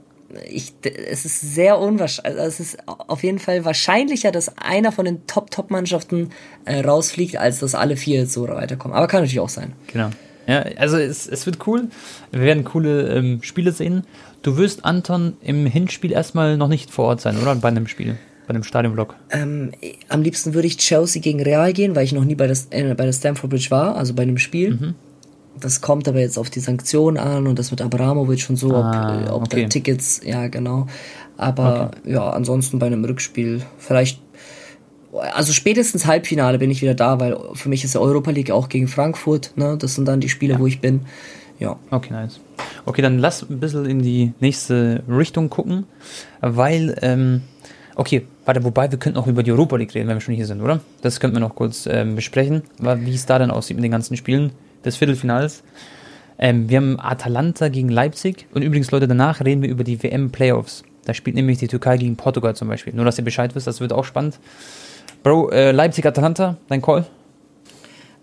Ich, es ist sehr unwahrscheinlich, also es ist auf jeden Fall wahrscheinlicher, dass einer von den Top-Top-Mannschaften äh, rausfliegt, als dass alle vier so weiterkommen. Aber kann natürlich auch sein.
Genau. Ja, also es, es wird cool. Wir werden coole ähm, Spiele sehen. Du wirst Anton im Hinspiel erstmal noch nicht vor Ort sein, oder? Bei einem Spiel bei einem Stadionblock?
Ähm, am liebsten würde ich Chelsea gegen Real gehen, weil ich noch nie bei, das, äh, bei der Stamford Bridge war, also bei einem Spiel. Mhm. Das kommt aber jetzt auf die Sanktionen an und das mit Abramovic und so, ah, ob, ob okay. da Tickets, ja genau. Aber okay. ja, ansonsten bei einem Rückspiel vielleicht, also spätestens Halbfinale bin ich wieder da, weil für mich ist der Europa League auch gegen Frankfurt, ne? Das sind dann die Spiele, ja. wo ich bin. Ja.
Okay, nice. Okay, dann lass ein bisschen in die nächste Richtung gucken, weil, ähm, okay, warte, wobei wir könnten auch über die Europa League reden, wenn wir schon hier sind, oder? Das könnten wir noch kurz ähm, besprechen, wie es da dann aussieht mit den ganzen Spielen des Viertelfinals. Ähm, wir haben Atalanta gegen Leipzig und übrigens, Leute, danach reden wir über die WM-Playoffs. Da spielt nämlich die Türkei gegen Portugal zum Beispiel. Nur, dass ihr Bescheid wisst, das wird auch spannend. Bro, äh, Leipzig-Atalanta, dein Call?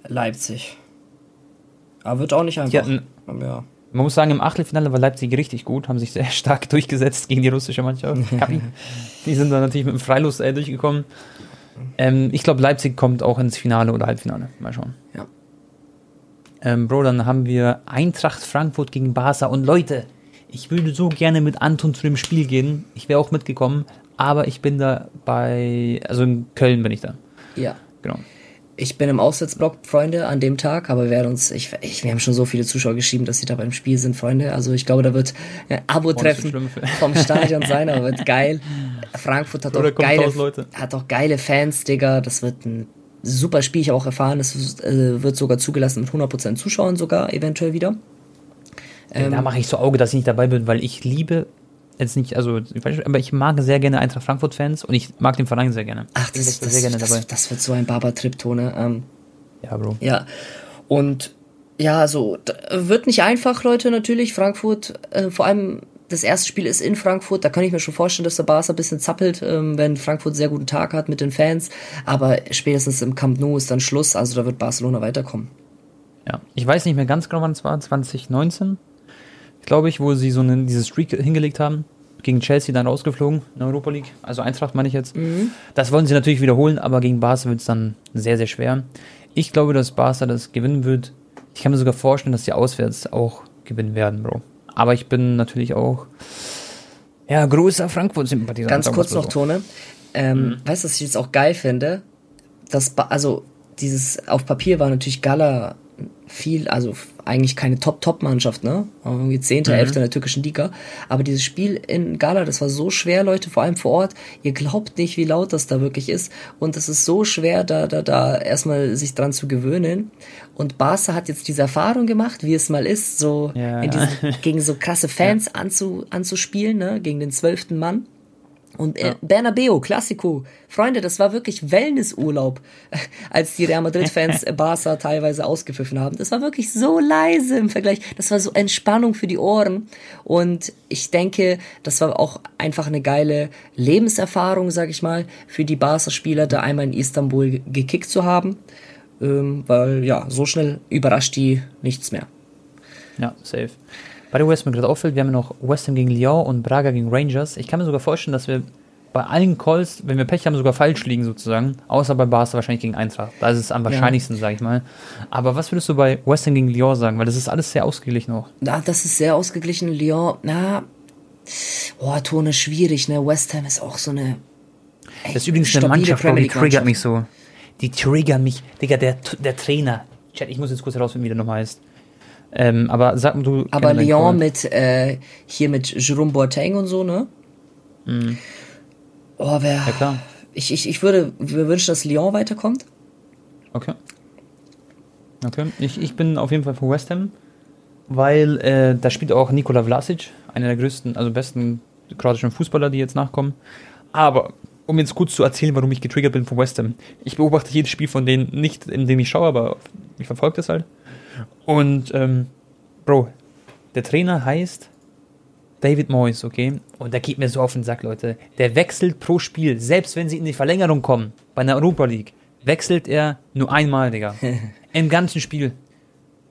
Leipzig. Aber wird auch nicht einfach. Hatten,
ja. Man muss sagen, im Achtelfinale war Leipzig richtig gut, haben sich sehr [laughs] stark durchgesetzt gegen die russische Mannschaft. [laughs] Die sind dann natürlich mit dem Freilos äh, durchgekommen. Ähm, ich glaube, Leipzig kommt auch ins Finale oder Halbfinale. Mal schauen. Ja. Ähm, Bro, dann haben wir Eintracht Frankfurt gegen Barca. Und Leute, ich würde so gerne mit Anton zu dem Spiel gehen. Ich wäre auch mitgekommen, aber ich bin da bei, also in Köln bin ich da.
Ja. Genau. Ich bin im Auswärtsblock, Freunde, an dem Tag, aber wir werden uns, ich, ich, wir haben schon so viele Zuschauer geschrieben, dass sie da beim Spiel sind, Freunde. Also ich glaube, da wird ein Abo-Treffen vom Stadion [laughs] sein, aber wird geil. Frankfurt hat auch, geile, hat auch geile Fans, Digga. Das wird ein super Spiel. Ich habe auch erfahren, es äh, wird sogar zugelassen mit 100% Zuschauern sogar eventuell wieder.
Ähm, da mache ich so Auge, dass ich nicht dabei bin, weil ich liebe jetzt nicht, also, aber ich mag sehr gerne Eintracht Frankfurt-Fans und ich mag den Verein sehr gerne.
Ach, das, ist das, sehr gerne das, das, wird so ein Barber-Trip-Tone. Ähm,
ja, Bro.
Ja, und ja, also wird nicht einfach, Leute, natürlich. Frankfurt, äh, vor allem das erste Spiel ist in Frankfurt, da kann ich mir schon vorstellen, dass der Barca ein bisschen zappelt, ähm, wenn Frankfurt einen sehr guten Tag hat mit den Fans. Aber spätestens im Camp Nou ist dann Schluss, also da wird Barcelona weiterkommen.
Ja, ich weiß nicht mehr ganz genau, wann es war, 2019, glaube ich, wo sie so einen, dieses Streak hingelegt haben. Gegen Chelsea dann rausgeflogen in der Europa League. Also Eintracht meine ich jetzt. Mhm. Das wollen sie natürlich wiederholen, aber gegen Barca wird es dann sehr, sehr schwer. Ich glaube, dass Barca das gewinnen wird. Ich kann mir sogar vorstellen, dass sie auswärts auch gewinnen werden, Bro. Aber ich bin natürlich auch Ja, großer Frankfurt-Sympathisant.
Ganz kurz noch, so. Tone. Ähm, mhm. Weißt du, was ich jetzt auch geil finde? Das, also, dieses, auf Papier war natürlich Gala viel, also eigentlich keine Top-Top-Mannschaft, ne? Irgendwie 10., mhm. 11. in der türkischen Liga. Aber dieses Spiel in Gala, das war so schwer, Leute, vor allem vor Ort. Ihr glaubt nicht, wie laut das da wirklich ist. Und es ist so schwer, da, da, da erstmal sich dran zu gewöhnen. Und Barca hat jetzt diese Erfahrung gemacht, wie es mal ist, so ja, diesen, [laughs] gegen so krasse Fans ja. anzu, anzuspielen, ne? Gegen den zwölften Mann. Und äh, ja. Bernabeo, Klassiko. Freunde, das war wirklich Wellnessurlaub, [laughs] als die Real Madrid-Fans [laughs] Barca teilweise ausgepfiffen haben. Das war wirklich so leise im Vergleich. Das war so Entspannung für die Ohren. Und ich denke, das war auch einfach eine geile Lebenserfahrung, sag ich mal, für die Barca-Spieler, da einmal in Istanbul gekickt zu haben. Ähm, weil, ja, so schnell überrascht die nichts mehr.
Ja, safe. Bei der West mir gerade auffällt, wir haben noch West Ham gegen Lyon und Braga gegen Rangers. Ich kann mir sogar vorstellen, dass wir bei allen Calls, wenn wir Pech haben, sogar falsch liegen sozusagen. Außer bei Barca wahrscheinlich gegen Eintracht. Da ist es am wahrscheinlichsten, ja. sag ich mal. Aber was würdest du bei West Ham gegen Lyon sagen? Weil das ist alles sehr ausgeglichen auch.
Na, das ist sehr ausgeglichen. Lyon, na, oh, Tone schwierig, ne? West Ham ist auch so eine.
Ey, das ist übrigens eine Mannschaft, die triggert mich so. Die triggern mich. Digga, der, der Trainer. Chat, ich muss jetzt kurz herausfinden, wie der nochmal heißt. Ähm, aber sag du.
Aber Lyon mit, äh, hier mit Jerome Boateng und so, ne? Mhm. Oh, wer. Ja, klar. Ich, ich, ich würde mir wünschen, dass Lyon weiterkommt.
Okay. Okay. Ich, ich bin auf jeden Fall für West Ham, weil äh, da spielt auch Nikola Vlasic, einer der größten, also besten kroatischen Fußballer, die jetzt nachkommen. Aber um jetzt kurz zu erzählen, warum ich getriggert bin von West Ham. Ich beobachte jedes Spiel von denen nicht, in dem ich schaue, aber ich verfolge das halt. Und, ähm, Bro, der Trainer heißt David Moyes, okay? Und der geht mir so auf den Sack, Leute. Der wechselt pro Spiel, selbst wenn sie in die Verlängerung kommen, bei einer Europa League, wechselt er nur einmal, Digga. [laughs] Im ganzen Spiel.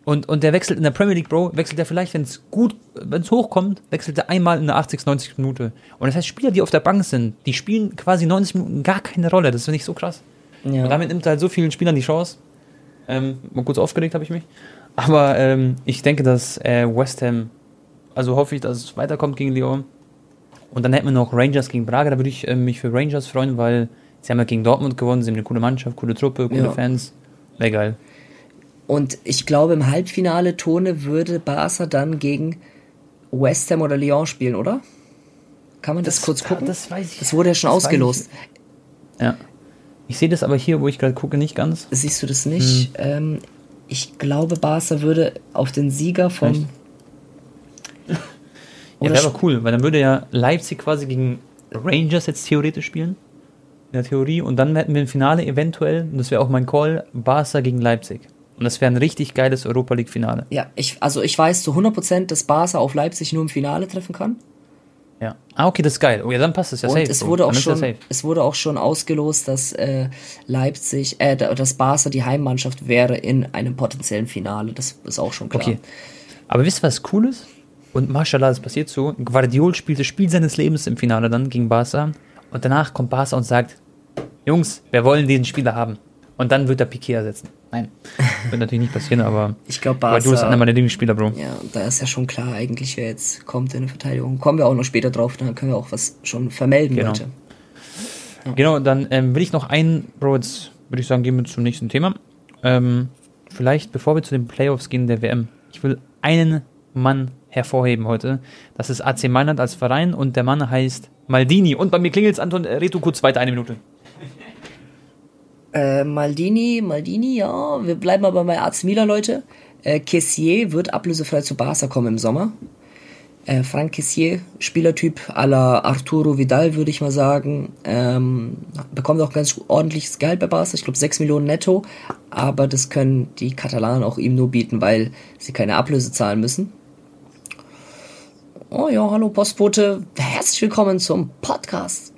Und, und der wechselt in der Premier League, Bro, wechselt er vielleicht, wenn es gut, wenn es hochkommt, wechselt er einmal in der 80, 90 Minute. Und das heißt, Spieler, die auf der Bank sind, die spielen quasi 90 Minuten gar keine Rolle. Das finde ich so krass. Ja. Und damit nimmt er halt so vielen Spielern die Chance. Ähm, mal kurz aufgeregt habe ich mich. Aber ähm, ich denke, dass äh, West Ham, also hoffe ich, dass es weiterkommt gegen Lyon. Und dann hätten wir noch Rangers gegen Braga. Da würde ich äh, mich für Rangers freuen, weil sie haben ja gegen Dortmund gewonnen. Sie haben eine coole Mannschaft, coole Truppe, coole ja. Fans. Wäre geil.
Und ich glaube, im Halbfinale Tone würde Barca dann gegen West Ham oder Lyon spielen, oder? Kann man das, das kurz gucken?
Das weiß ich.
Das wurde ja schon ausgelost.
Ja. Ich sehe das aber hier, wo ich gerade gucke, nicht ganz.
Siehst du das nicht? Hm. Ähm, ich glaube, Barca würde auf den Sieger von. [laughs]
ja, wäre aber cool, weil dann würde ja Leipzig quasi gegen Rangers jetzt theoretisch spielen. In der Theorie. Und dann hätten wir ein Finale eventuell, und das wäre auch mein Call, Barca gegen Leipzig. Und das wäre ein richtig geiles Europa League-Finale.
Ja, ich, also ich weiß zu 100%, dass Barca auf Leipzig nur im Finale treffen kann.
Ja. Ah, okay, das ist geil. Oh ja, dann passt es ja
Und safe. Es wurde, auch schon, es wurde auch schon ausgelost, dass äh, Leipzig, äh, dass Barca die Heimmannschaft wäre in einem potenziellen Finale. Das ist auch schon klar. Okay.
Aber wisst ihr, was cool ist? Und mashallah, das passiert so. Guardiol spielt das Spiel seines Lebens im Finale dann gegen Barca. Und danach kommt Barca und sagt, Jungs, wir wollen diesen Spieler haben. Und dann wird er Piquet ersetzen. Nein, wird natürlich nicht passieren, aber [laughs]
ich glaube,
du bist einer meiner Lieblingsspieler, Bro.
Ja, da ist ja schon klar, eigentlich, wer jetzt kommt in der Verteidigung. Kommen wir auch noch später drauf, dann können wir auch was schon vermelden,
genau.
Leute.
Ja. Genau, dann ähm, will ich noch einen, Bro, jetzt würde ich sagen, gehen wir zum nächsten Thema. Ähm, vielleicht, bevor wir zu den Playoffs gehen der WM, ich will einen Mann hervorheben heute. Das ist AC Mailand als Verein und der Mann heißt Maldini. Und bei mir klingelt es, Anton, äh, red du kurz weiter, eine Minute.
Äh, Maldini, Maldini, ja, wir bleiben aber bei AC Milan, Leute. Äh, Kessier wird ablösefrei zu Barca kommen im Sommer. Äh, Frank Kessier, Spielertyp à la Arturo Vidal, würde ich mal sagen. Ähm, bekommt auch ganz ordentliches Gehalt bei Barca, ich glaube 6 Millionen netto. Aber das können die Katalanen auch ihm nur bieten, weil sie keine Ablöse zahlen müssen. Oh ja, hallo Postbote, herzlich willkommen zum Podcast.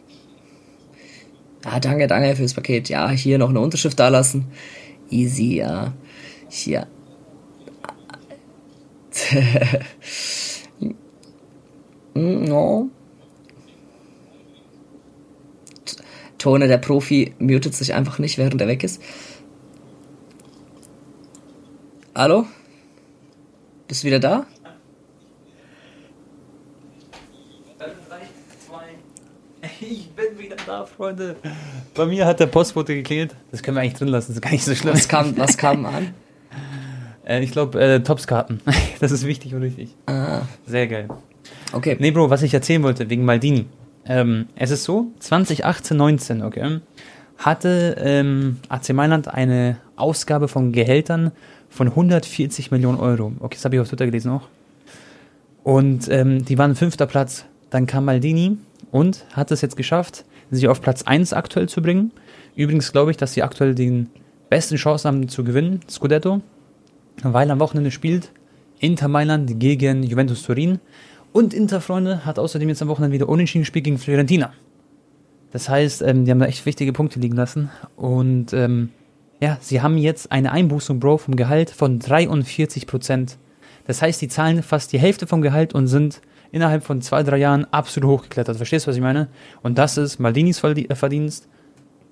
Ah, danke, danke fürs Paket. Ja, hier noch eine Unterschrift da lassen. Easy, ja. Hier. [laughs] no. Tone, der Profi, mutet sich einfach nicht, während er weg ist. Hallo? Bist du wieder da?
Freunde, bei mir hat der Postbote geklingelt. Das können wir eigentlich drin lassen, das ist gar nicht so schlimm.
Was kam, was kam an? [laughs]
Äh, ich glaube, äh, Topskarten. [laughs] das ist wichtig und richtig.
Ah,
Sehr geil.
okay.
Nee, Bro, was ich erzählen wollte, wegen Maldini. Ähm, es ist so, 2018, 19, okay, hatte ähm, AC Mailand eine Ausgabe von Gehältern von 140 Millionen Euro. Okay, das habe ich auf Twitter gelesen auch. Und ähm, die waren fünfter Platz. Dann kam Maldini und hat es jetzt geschafft, sie auf Platz 1 aktuell zu bringen. Übrigens glaube ich, dass sie aktuell den besten Chancen haben zu gewinnen, Scudetto, weil am Wochenende spielt Inter Mailand gegen Juventus Turin. Und Inter, Freunde, hat außerdem jetzt am Wochenende wieder unentschieden gespielt gegen Fiorentina. Das heißt, ähm, die haben da echt wichtige Punkte liegen lassen. Und ähm, ja, sie haben jetzt eine Einbußung, Bro, vom Gehalt von 43 Prozent. Das heißt, die zahlen fast die Hälfte vom Gehalt und sind innerhalb von zwei, drei Jahren absolut hochgeklettert. Verstehst du, was ich meine? Und das ist Maldinis äh, Verdienst.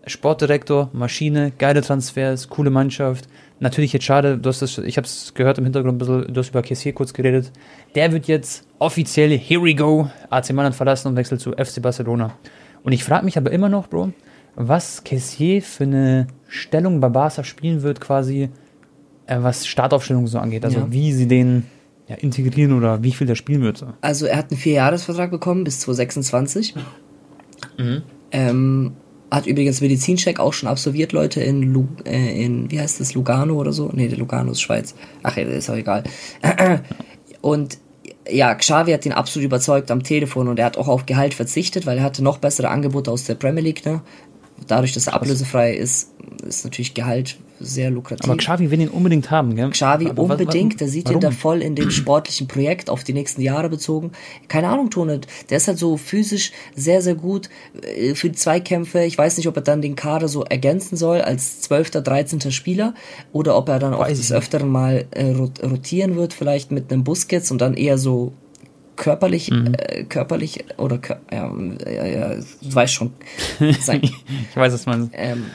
Sportdirektor, Maschine, geile Transfers, coole Mannschaft. Natürlich jetzt schade, du hast das, ich habe es gehört im Hintergrund ein bisschen, du hast über Kessier kurz geredet. Der wird jetzt offiziell, here we go, AC Mailand verlassen und wechselt zu FC Barcelona. Und ich frage mich aber immer noch, Bro, was Kessier für eine Stellung bei Barca spielen wird, quasi, äh, was Startaufstellung so angeht. Also
Ja.
wie sie den ja, integrieren oder wie viel der spielen wird. So.
Also er hat einen Vierjahresvertrag bekommen bis 2026.
Mhm.
Ähm, hat übrigens Medizincheck auch schon absolviert, Leute, in, Lu äh, in wie heißt das, Lugano oder so? Nee, der Lugano ist Schweiz. Ach ja, ist auch egal. [clears throat] Und ja, Xavi hat ihn absolut überzeugt am Telefon und er hat auch auf Gehalt verzichtet, weil er hatte noch bessere Angebote aus der Premier League, ne? Dadurch, dass er ablösefrei ist, ist natürlich Gehalt sehr lukrativ.
Aber Xavi will ihn unbedingt haben, gell?
Xavi
Aber wa-
unbedingt, der sieht ihn
warum?
da voll in dem [clears throat] sportlichen Projekt auf die nächsten Jahre bezogen. Keine Ahnung, Tone, der ist halt so physisch sehr, sehr gut äh, für die Zweikämpfe. Ich weiß nicht, ob er dann den Kader so ergänzen soll als 12., 13. Spieler oder ob er dann auch
Weiß
des. Öfteren mal äh, rot- rotieren wird, vielleicht mit einem Busquets und dann eher so körperlich,
Mhm.
äh, körperlich oder ja, ja, ja, du weißt schon. [laughs] Sein,
ich weiß, was man.
ähm,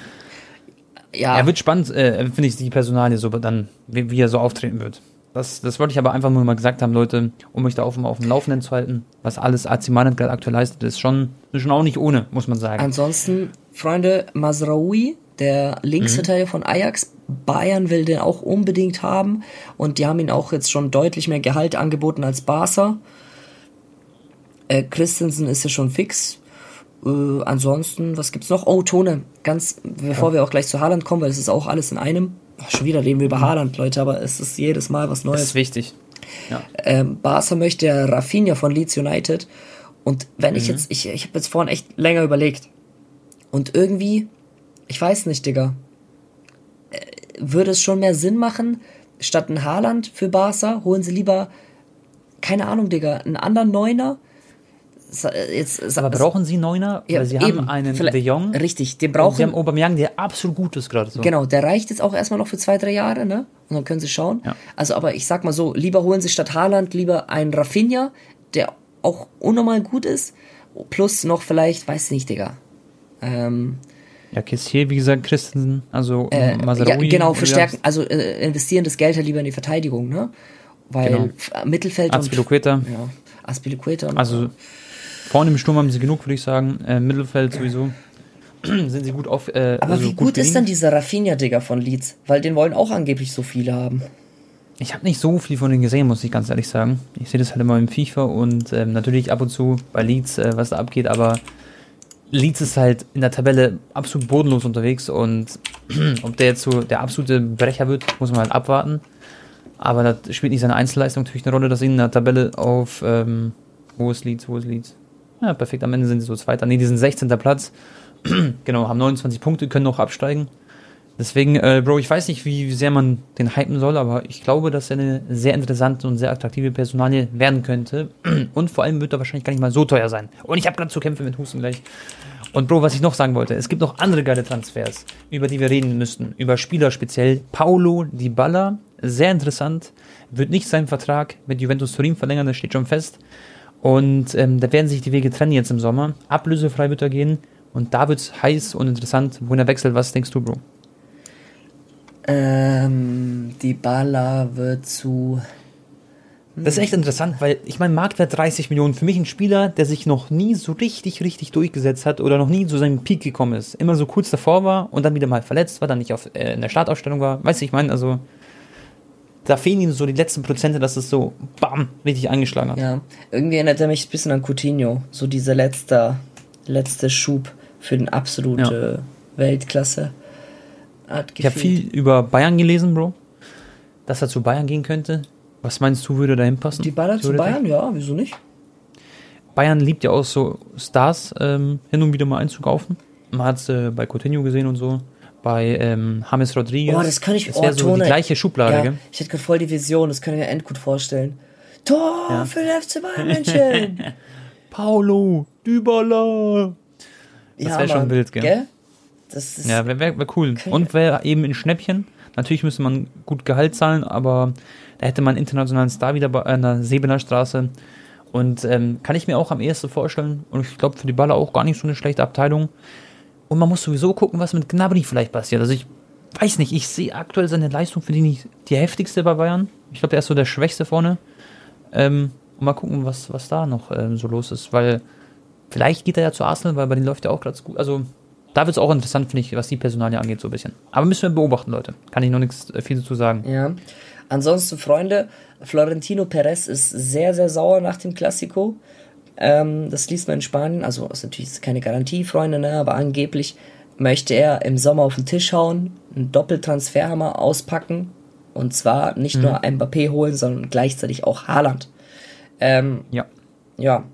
ja,
Er wird spannend, äh, finde ich, die Personalie so dann, wie, wie er so auftreten wird. Das, das wollte ich aber einfach nur mal gesagt haben, Leute, um mich da auf, dem- auf dem Laufenden zu halten. Was alles AC Mailand gerade aktuell leistet, ist schon, ist schon auch nicht ohne, muss man sagen.
Ansonsten, Freunde, Mazraoui, der Linksverteidiger von Ajax, Bayern will den auch unbedingt haben und die haben ihn auch jetzt schon deutlich mehr Gehalt angeboten als Barca. Äh, Christensen ist ja schon fix. Äh, ansonsten, was gibt's noch? Oh, Tone, ganz, bevor wir auch gleich zu Haaland kommen, weil es ist auch alles in einem. Ach, schon wieder reden wir über Haaland, Leute, aber es ist jedes Mal was
das
Neues.
ist wichtig. Ja.
Ähm, Barca möchte ja Rafinha von Leeds United. Und wenn ich jetzt, ich, ich habe jetzt vorhin echt länger überlegt. Und irgendwie, ich weiß nicht, Digga, äh, würde es schon mehr Sinn machen, statt ein Haaland für Barca, holen sie lieber, keine Ahnung, Digga, einen anderen Neuner. Äh, Jetzt,
Aber brauchen sie Neuner?
ja,
Weil sie
eben,
haben einen De Jong.
Richtig, den brauchen
sie haben Aubameyang, der absolut gut ist gerade so.
Genau, der reicht jetzt auch erstmal noch für zwei, drei Jahre, ne? Und dann können sie schauen.
Ja.
Also, aber ich sag mal so, lieber holen sie statt Haaland lieber einen Rafinha, der auch unnormal gut ist, plus noch vielleicht, weiß nicht, Digga. Ähm,
Ja, Kessier, wie gesagt, Christensen, also
äh, ja, genau, verstärken, also äh, investieren das Geld halt lieber in die Verteidigung, ne? Weil
Genau.
Äh, Mittelfeld
Azpilicueta.
und ja, Aspilicueta
Also vorne im Sturm haben sie genug, würde ich sagen. Äh, Mittelfeld sowieso. [clears throat] Sind sie gut auf. Äh,
aber
also
wie gut, ist
bedient.
dann dieser Rafinha, Digga, von Leeds? Weil den wollen auch angeblich so viele haben.
Ich habe nicht so viel von denen gesehen, muss ich ganz ehrlich sagen. Ich sehe das halt immer im FIFA und ähm, natürlich ab und zu bei Leeds, äh, was da abgeht, aber Leeds ist halt in der Tabelle absolut bodenlos unterwegs und [clears throat] ob der jetzt so der absolute Brecher wird, muss man halt abwarten. Aber da spielt nicht seine Einzelleistung natürlich eine Rolle, dass sie in der Tabelle auf ähm, wo ist Leeds, wo ist Leeds? Ja, perfekt, am Ende sind sie so Zweiter. Nee, die sind 16. Platz. [clears throat] genau, haben 29 Punkte, können noch absteigen. Deswegen, äh, Bro, ich weiß nicht, wie sehr man den hypen soll, aber ich glaube, dass er eine sehr interessante und sehr attraktive Personalie werden könnte. [clears throat] Und vor allem wird er wahrscheinlich gar nicht mal so teuer sein. Und ich habe gerade zu kämpfen mit Husten gleich. Und Bro, was ich noch sagen wollte, es gibt noch andere geile Transfers, über die wir reden müssten. Über Spieler speziell. Paulo Dybala, sehr interessant. Wird nicht seinen Vertrag mit Juventus Turin verlängern, das steht schon fest. Und ähm, da werden sich die Wege trennen jetzt im Sommer. Ablösefrei wird er gehen. Und da wird's heiß und interessant, wohin er wechselt. Was denkst du, Bro?
Ähm, die Bala wird zu
Das ist echt interessant, weil ich meine, Marktwert 30 Millionen. Für mich ein Spieler, der sich noch nie so richtig, richtig durchgesetzt hat oder noch nie zu seinem Peak gekommen ist. Immer so kurz davor war und dann wieder mal verletzt war, dann nicht auf, äh, in der Startausstellung war. Weißt du, ich meine, also da fehlen ihm so die letzten Prozente, dass es so bam, richtig eingeschlagen hat.
Ja, irgendwie erinnert er mich ein bisschen an Coutinho. So dieser letzte, letzte Schub für den absolute ja. Weltklasse.
ich habe viel über Bayern gelesen, Bro. Dass er zu Bayern gehen könnte. Was meinst du, würde dahin passen?
Die Bayern zu Bayern, ja, wieso nicht?
Bayern liebt ja auch so Stars ähm, hin und wieder mal einzukaufen. Man hat es äh, bei Coutinho gesehen und so. Bei ähm, James Rodriguez.
Oh, das kann ich
Das wäre so die gleiche Schublade,
ja,
gell?
Ich hätte gerade voll die Vision, das kann ich mir endgut vorstellen. Tor ja. für den FC Bayern [laughs] München!
Paulo Dybala! Das ja, wäre schon wild, gell? gell?
Das
ist ja, wäre wär, wär cool. Und wäre eben in Schnäppchen. Natürlich müsste man gut Gehalt zahlen, aber da hätte man einen internationalen Star wieder bei einer Sebener Straße. Und ähm, kann ich mir auch am ehesten vorstellen. Und ich glaube, für die Baller auch gar nicht so eine schlechte Abteilung. Und man muss sowieso gucken, was mit Gnabry vielleicht passiert. Also ich weiß nicht, ich sehe aktuell seine Leistung für die nicht die heftigste bei Bayern. Ich glaube, er ist so der Schwächste vorne. Ähm, und mal gucken, was, was da noch ähm, so los ist. Weil vielleicht geht er ja zu Arsenal, weil bei denen läuft ja auch gerade gut. Also da wird es auch interessant, finde ich, was die Personalie angeht, so ein bisschen. Aber müssen wir beobachten, Leute. Kann ich noch nichts äh, viel dazu sagen.
Ja. Ansonsten, Freunde, Florentino Perez ist sehr, sehr sauer nach dem Klassiko. Ähm, das liest man in Spanien. Also, ist natürlich keine Garantie, Freunde, ne? aber angeblich möchte er im Sommer auf den Tisch hauen, einen Doppeltransferhammer auspacken. Und zwar nicht mhm. nur Mbappé holen, sondern gleichzeitig auch Haaland. Ähm,
ja.
Ja.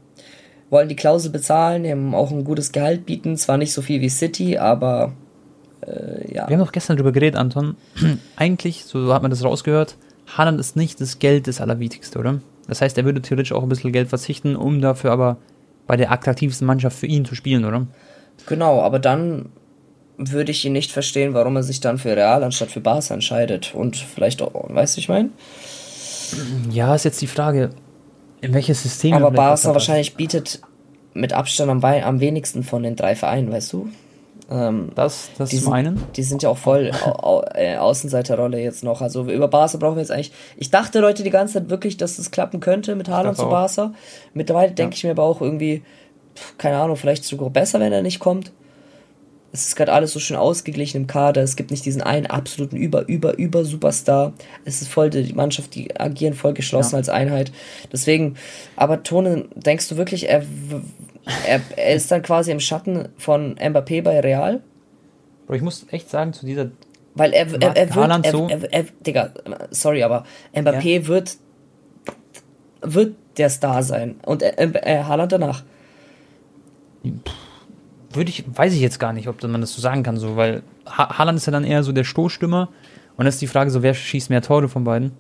Wollen die Klausel bezahlen, ihm auch ein gutes Gehalt bieten. Zwar nicht so viel wie City, aber äh, ja.
Wir haben doch gestern darüber geredet, Anton. [clears throat] Eigentlich, so hat man das rausgehört, Haaland ist nicht das Geld das Allerwichtigste, oder? Das heißt, er würde theoretisch auch ein bisschen Geld verzichten, um dafür aber bei der attraktivsten Mannschaft für ihn zu spielen, oder?
Genau, aber dann würde ich ihn nicht verstehen, warum er sich dann für Real anstatt für Barca entscheidet. Und vielleicht auch, weißt du, ich meine?
Ja, ist jetzt die Frage, in welches System.
Aber Barca wahrscheinlich bietet mit Abstand am, am wenigsten von den drei Vereinen, weißt du?
Ähm, das das
die
zum
sind. Die sind ja auch voll au, au, äh, Außenseiterrolle jetzt noch. Also über Barca brauchen wir jetzt eigentlich. Ich dachte Leute die ganze Zeit wirklich, dass das klappen könnte mit Haaland zu Barca. Mittlerweile ja. denke ich mir aber auch irgendwie, keine Ahnung, vielleicht sogar besser, wenn er nicht kommt. Es ist gerade alles so schön ausgeglichen im Kader. Es gibt nicht diesen einen absoluten Über, Über, Über Superstar. Es ist voll die Mannschaft, die agieren voll geschlossen ja. als Einheit. Deswegen, aber Tone, denkst du wirklich, er er, er ist dann quasi im Schatten von Mbappé bei Real.
Bro, ich muss echt sagen, zu dieser.
Weil er, er, er wird. Er, so er, er, Digga, sorry, aber Mbappé ja. wird. wird der Star sein. Und er, Haaland danach.
Würde ich, weiß ich jetzt gar nicht, ob man das so sagen kann, so, weil ha Haaland ist ja dann eher so der Stoßstürmer. Und das ist die Frage, so, wer schießt mehr Tore von beiden?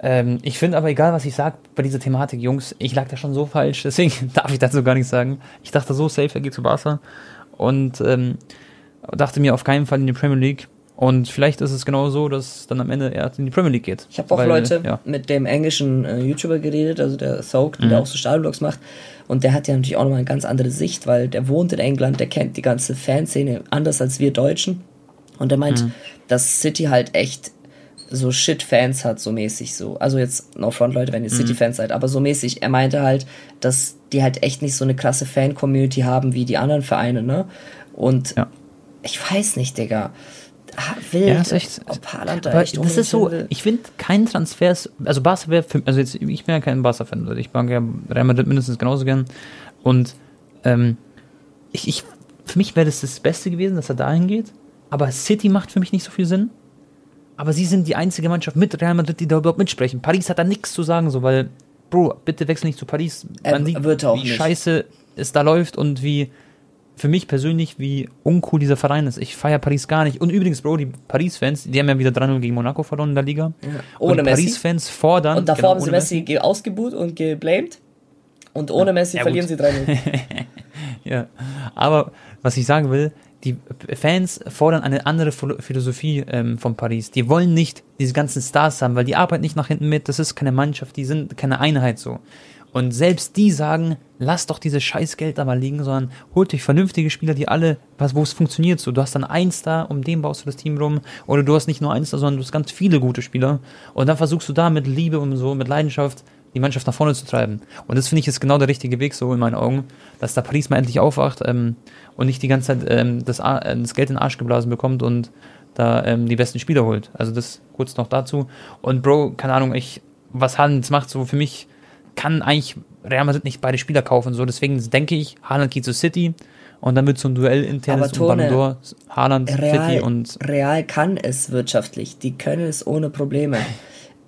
Ähm, ich finde aber, egal was ich sage bei dieser Thematik, Jungs, ich lag da schon so falsch, [laughs] deswegen darf ich dazu gar nichts sagen. Ich dachte so safe, er geht zu Barca und ähm, dachte mir auf keinen Fall in die Premier League. Und vielleicht ist es genau so, dass dann am Ende er in die Premier League geht.
Ich habe auch Weil, Leute ja. mit dem englischen äh, YouTuber geredet, also der Soak, mhm. der auch so Stadionvlogs macht. Und der hat ja natürlich auch nochmal eine ganz andere Sicht, weil der wohnt in England, der kennt die ganze Fanszene anders als wir Deutschen. Und der meint, mhm. dass City halt echt so Shit-Fans hat, so mäßig so. Also jetzt no front, Leute, wenn ihr mhm. City-Fans seid, aber so mäßig. Er meinte halt, dass die halt echt nicht so eine krasse Fan-Community haben wie die anderen Vereine, ne? Und ja. ich weiß nicht, Digga. Wild, ja,
ist echt, ob Haaland da echt das ist so, will. ich finde kein Transfer also Barca wäre also jetzt, ich bin ja kein Barca-Fan, Leute, ich mag ja Real Madrid mindestens genauso gern und ähm, ich, ich, für mich wäre das das Beste gewesen, dass er dahin geht, aber City macht für mich nicht so viel Sinn, aber sie sind die einzige Mannschaft mit Real Madrid, die da überhaupt mitsprechen. Paris hat da nichts zu sagen, so, weil, Bro, bitte wechsel nicht zu Paris. Man sieht, wie nicht. scheiße es da läuft und wie, für mich persönlich, wie uncool dieser Verein ist. Ich feiere Paris gar nicht. Und übrigens, Bro, die Paris-Fans, die haben ja wieder 3-0 gegen Monaco verloren in der Liga. Ja.
Ohne
und Paris-Fans fordern.
Und davor genau, haben sie Messi, Messi ausgebuht und geblamed. Und ohne Messi ja, verlieren sie 3-0. [laughs]
ja, aber was ich sagen will, die Fans fordern eine andere Philosophie ähm, von Paris. Die wollen nicht diese ganzen Stars haben, weil die arbeiten nicht nach hinten mit. Das ist keine Mannschaft, die sind keine Einheit so. Und selbst die sagen, lasst doch dieses scheiß Geld da mal liegen, sondern holt euch vernünftige Spieler, die alle, was, wo es funktioniert. So, du hast dann eins da, um den baust du das Team rum. Oder du hast nicht nur eins da, sondern du hast ganz viele gute Spieler. Und dann versuchst du da mit Liebe und so, mit Leidenschaft, die Mannschaft nach vorne zu treiben. Und das finde ich ist genau der richtige Weg, so in meinen Augen, dass da Paris mal endlich aufwacht ähm, und nicht die ganze Zeit ähm, das, äh, das Geld in den Arsch geblasen bekommt und da ähm, die besten Spieler holt. Also das kurz noch dazu. Und Bro, keine Ahnung, ich, was Haaland macht, so für mich kann eigentlich Real Madrid nicht beide Spieler kaufen. So, deswegen denke ich, Haaland geht zu City und dann wird so ein Duell internes
Tone,
um Ballon d'Or, Haaland,
Real,
City und
Real kann es wirtschaftlich. Die können es ohne Probleme. [laughs]